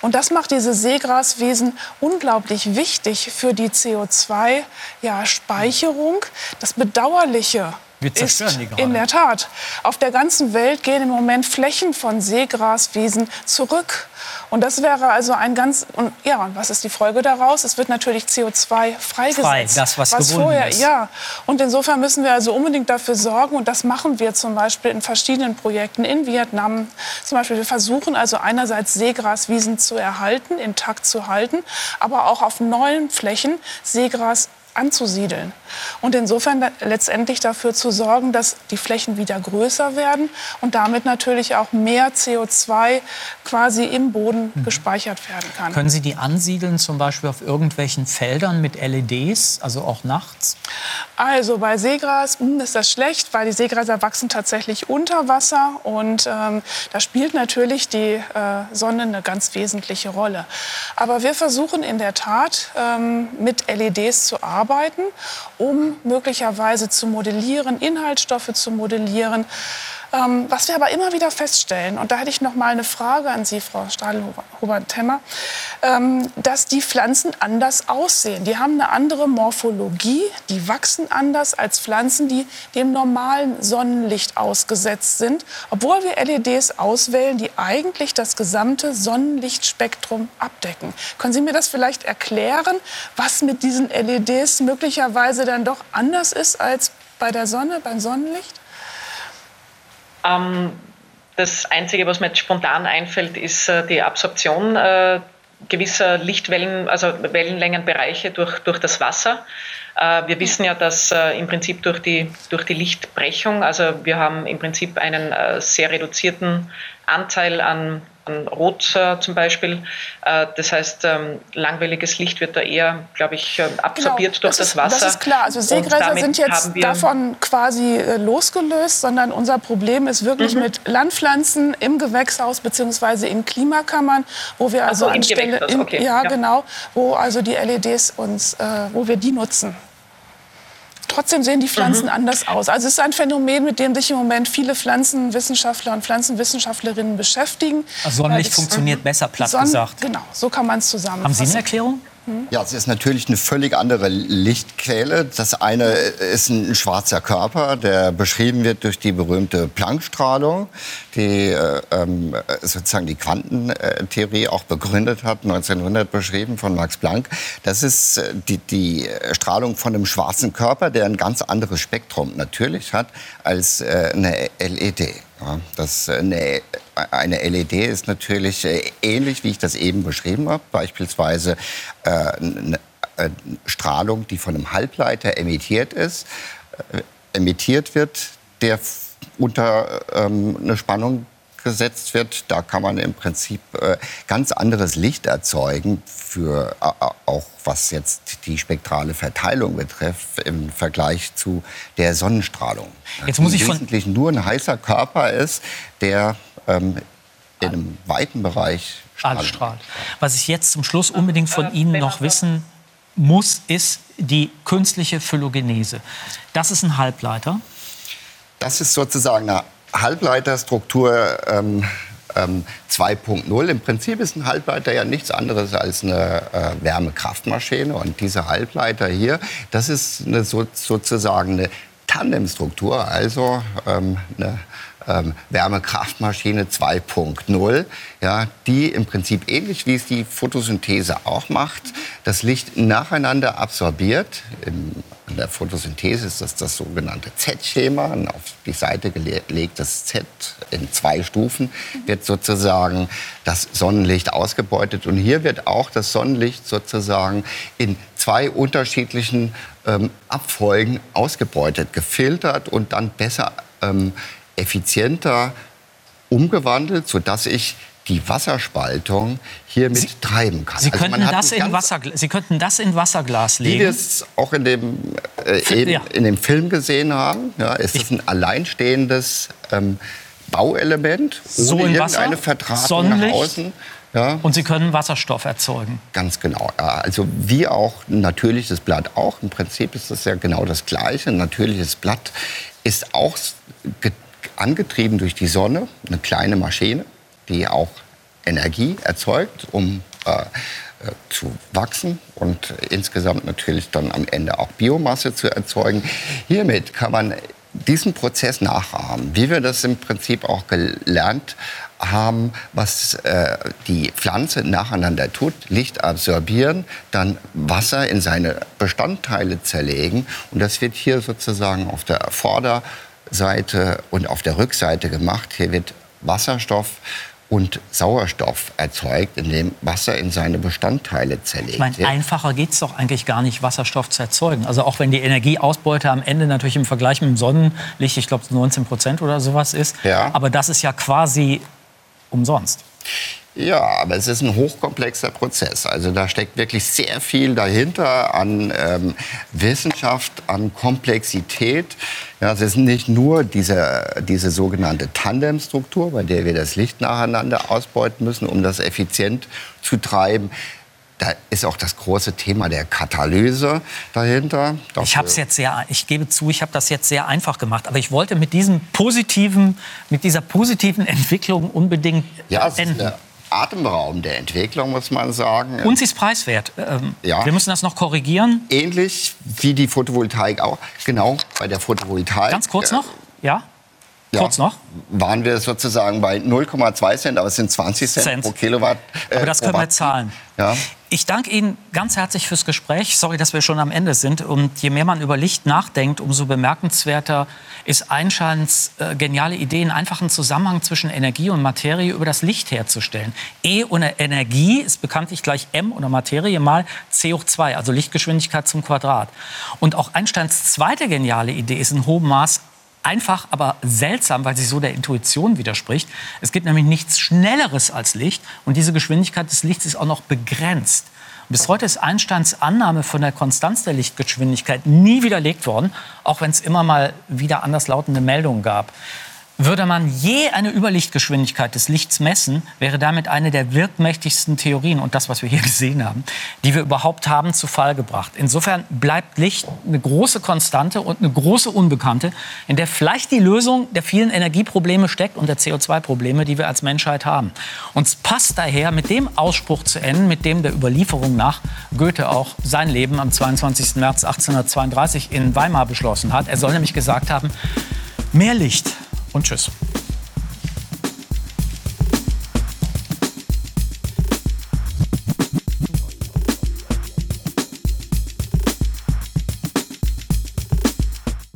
Und das macht diese Seegraswesen unglaublich wichtig für die CO2-Speicherung. Das Bedauerliche wir zerstören ist, die gerade. In der Tat. Auf der ganzen Welt gehen im Moment Flächen von Seegraswiesen zurück. Und das wäre also ein ganz und ja, und was ist die Folge daraus? Es wird natürlich CO2 freigesetzt. Frei, das was, was vorher, ist. ja. Und insofern müssen wir also unbedingt dafür sorgen und das machen wir zum Beispiel in verschiedenen Projekten in Vietnam. Zum Beispiel wir versuchen also einerseits Seegraswiesen zu erhalten, intakt zu halten, aber auch auf neuen Flächen Seegras anzusiedeln. Und insofern letztendlich dafür zu sorgen, dass die Flächen wieder größer werden und damit natürlich auch mehr CO2 quasi im Boden mhm. gespeichert werden kann. Können Sie die ansiedeln, zum Beispiel auf irgendwelchen Feldern mit LEDs, also auch nachts? Also bei Seegras hm, ist das schlecht, weil die Seegräser wachsen tatsächlich unter Wasser und ähm, da spielt natürlich die äh, Sonne eine ganz wesentliche Rolle. Aber wir versuchen in der Tat ähm, mit LEDs zu arbeiten um möglicherweise zu modellieren, Inhaltsstoffe zu modellieren. Ähm, was wir aber immer wieder feststellen, und da hätte ich noch mal eine Frage an Sie, Frau Stadelhuber-Temmer, ähm, dass die Pflanzen anders aussehen. Die haben eine andere Morphologie, die wachsen anders als Pflanzen, die dem normalen Sonnenlicht ausgesetzt sind, obwohl wir LEDs auswählen, die eigentlich das gesamte Sonnenlichtspektrum abdecken. Können Sie mir das vielleicht erklären, was mit diesen LEDs möglicherweise dann doch anders ist als bei der Sonne, beim Sonnenlicht? Ähm, das Einzige, was mir jetzt spontan einfällt, ist äh, die Absorption äh, gewisser Lichtwellen, also Wellenlängenbereiche durch, durch das Wasser. Äh, wir wissen ja, dass äh, im Prinzip durch die, durch die Lichtbrechung, also wir haben im Prinzip einen äh, sehr reduzierten Anteil an an Rot äh, zum Beispiel. Äh, das heißt, ähm, langwelliges Licht wird da eher, glaube ich, äh, absorbiert genau, durch das, das, Wasser. Das ist klar. Also Seegräser sind jetzt davon quasi äh, losgelöst, sondern unser Problem ist wirklich mhm. mit Landpflanzen im Gewächshaus bzw. in Klimakammern, wo wir also, also anstelle, in, okay. ja, ja, genau, wo also die LEDs uns, äh, wo wir die nutzen. Trotzdem sehen die Pflanzen mhm. anders aus. Also es ist ein Phänomen, mit dem sich im Moment viele Pflanzenwissenschaftler und Pflanzenwissenschaftlerinnen beschäftigen. Also Sonnenlicht funktioniert besser, platt Sonnen gesagt. Genau, so kann man es zusammenfassen. Haben Sie eine Erklärung? Hm? Ja, es ist natürlich eine völlig andere Lichtquelle. Das eine ist ein schwarzer Körper, der beschrieben wird durch die berühmte Planckstrahlung, die äh, ähm, sozusagen die Quantentheorie auch begründet hat, 1900 beschrieben von Max Planck. Das ist äh, die, die Strahlung von einem schwarzen Körper, der ein ganz anderes Spektrum natürlich hat als äh, eine LED. Ja, das, eine, eine LED ist natürlich äh, ähnlich, wie ich das eben beschrieben habe. Beispielsweise äh, eine Strahlung, die von einem Halbleiter emittiert ist, äh, emittiert wird, der unter ähm, eine Spannung gesetzt wird. Da kann man im Prinzip äh, ganz anderes Licht erzeugen, für, äh, auch was jetzt die spektrale Verteilung betrifft, im Vergleich zu der Sonnenstrahlung. Jetzt muss die ich von wesentlich nur ein heißer Körper ist, der ähm, in einem weiten Bereich strahlt. Was ich jetzt zum Schluss unbedingt von Ihnen noch wissen muss, ist die künstliche Phylogenese. Das ist ein Halbleiter. Das ist sozusagen eine Halbleiterstruktur ähm, ähm, 2.0. Im Prinzip ist ein Halbleiter ja nichts anderes als eine äh, Wärmekraftmaschine. Und diese Halbleiter hier, das ist eine, so, sozusagen eine Tandemstruktur, also ähm, eine ähm, Wärmekraftmaschine 2.0, ja, die im Prinzip ähnlich wie es die Photosynthese auch macht, das Licht nacheinander absorbiert. In, in der Photosynthese ist das das sogenannte Z-Schema. Auf die Seite gelegtes Z in zwei Stufen wird sozusagen das Sonnenlicht ausgebeutet. Und hier wird auch das Sonnenlicht sozusagen in zwei unterschiedlichen ähm, Abfolgen ausgebeutet, gefiltert und dann besser ähm, effizienter umgewandelt, sodass ich die Wasserspaltung hiermit Sie, treiben kann. Sie, also könnten das in Wasser, Sie könnten das in Wasserglas legen. Wie wir es auch in dem, äh, eben ja. in dem Film gesehen haben, ja, ist es ein alleinstehendes ähm, Bauelement, ohne so in Wasser, irgendeine Vertratung nach außen. Ja. Und Sie können Wasserstoff erzeugen. Ganz genau. Ja. Also wie auch ein natürliches Blatt auch. Im Prinzip ist das ja genau das Gleiche. Ein natürliches Blatt ist auch angetrieben durch die Sonne, eine kleine Maschine, die auch Energie erzeugt, um äh, äh, zu wachsen und insgesamt natürlich dann am Ende auch Biomasse zu erzeugen. Hiermit kann man diesen Prozess nachahmen, wie wir das im Prinzip auch gelernt haben, was äh, die Pflanze nacheinander tut, Licht absorbieren, dann Wasser in seine Bestandteile zerlegen und das wird hier sozusagen auf der Vorder- Seite und auf der Rückseite gemacht. Hier wird Wasserstoff und Sauerstoff erzeugt, indem Wasser in seine Bestandteile zerlegt ich meine, Einfacher geht es doch eigentlich gar nicht, Wasserstoff zu erzeugen. Also auch wenn die Energieausbeute am Ende natürlich im Vergleich mit dem Sonnenlicht, ich glaube 19 Prozent oder sowas ist. Ja. Aber das ist ja quasi umsonst. Ja, aber es ist ein hochkomplexer Prozess. Also da steckt wirklich sehr viel dahinter an ähm, Wissenschaft, an Komplexität. Ja, es ist nicht nur diese, diese sogenannte Tandemstruktur, bei der wir das Licht nacheinander ausbeuten müssen, um das effizient zu treiben. Da ist auch das große Thema der Katalyse dahinter. Ich habe es jetzt sehr, ich gebe zu, ich habe das jetzt sehr einfach gemacht, aber ich wollte mit diesem positiven, mit dieser positiven Entwicklung unbedingt ja, enden. Atemraum der Entwicklung, muss man sagen. Und sie ist preiswert. Ähm, ja. Wir müssen das noch korrigieren. Ähnlich wie die Photovoltaik auch. Genau, bei der Photovoltaik. Ganz kurz noch, ja? Ja, kurz noch. Waren wir sozusagen bei 0,2 Cent, aber es sind 20 Cent, Cent. pro Kilowatt. Äh, aber das können wir zahlen. Ja. Ich danke Ihnen ganz herzlich fürs Gespräch. Sorry, dass wir schon am Ende sind. Und je mehr man über Licht nachdenkt, umso bemerkenswerter ist Einsteins äh, geniale Idee, einen einfachen Zusammenhang zwischen Energie und Materie über das Licht herzustellen. E ohne Energie ist bekanntlich gleich m oder Materie mal CO2, also Lichtgeschwindigkeit zum Quadrat. Und auch Einsteins zweite geniale Idee ist in hohem Maß einfach, aber seltsam, weil sie so der Intuition widerspricht. Es gibt nämlich nichts Schnelleres als Licht und diese Geschwindigkeit des Lichts ist auch noch begrenzt. Bis heute ist Einsteins Annahme von der Konstanz der Lichtgeschwindigkeit nie widerlegt worden, auch wenn es immer mal wieder anderslautende Meldungen gab. Würde man je eine Überlichtgeschwindigkeit des Lichts messen, wäre damit eine der wirkmächtigsten Theorien und das, was wir hier gesehen haben, die wir überhaupt haben, zu Fall gebracht. Insofern bleibt Licht eine große Konstante und eine große Unbekannte, in der vielleicht die Lösung der vielen Energieprobleme steckt und der CO2-Probleme, die wir als Menschheit haben. Und es passt daher, mit dem Ausspruch zu enden, mit dem der Überlieferung nach Goethe auch sein Leben am 22. März 1832 in Weimar beschlossen hat. Er soll nämlich gesagt haben, mehr Licht Ոնց ես։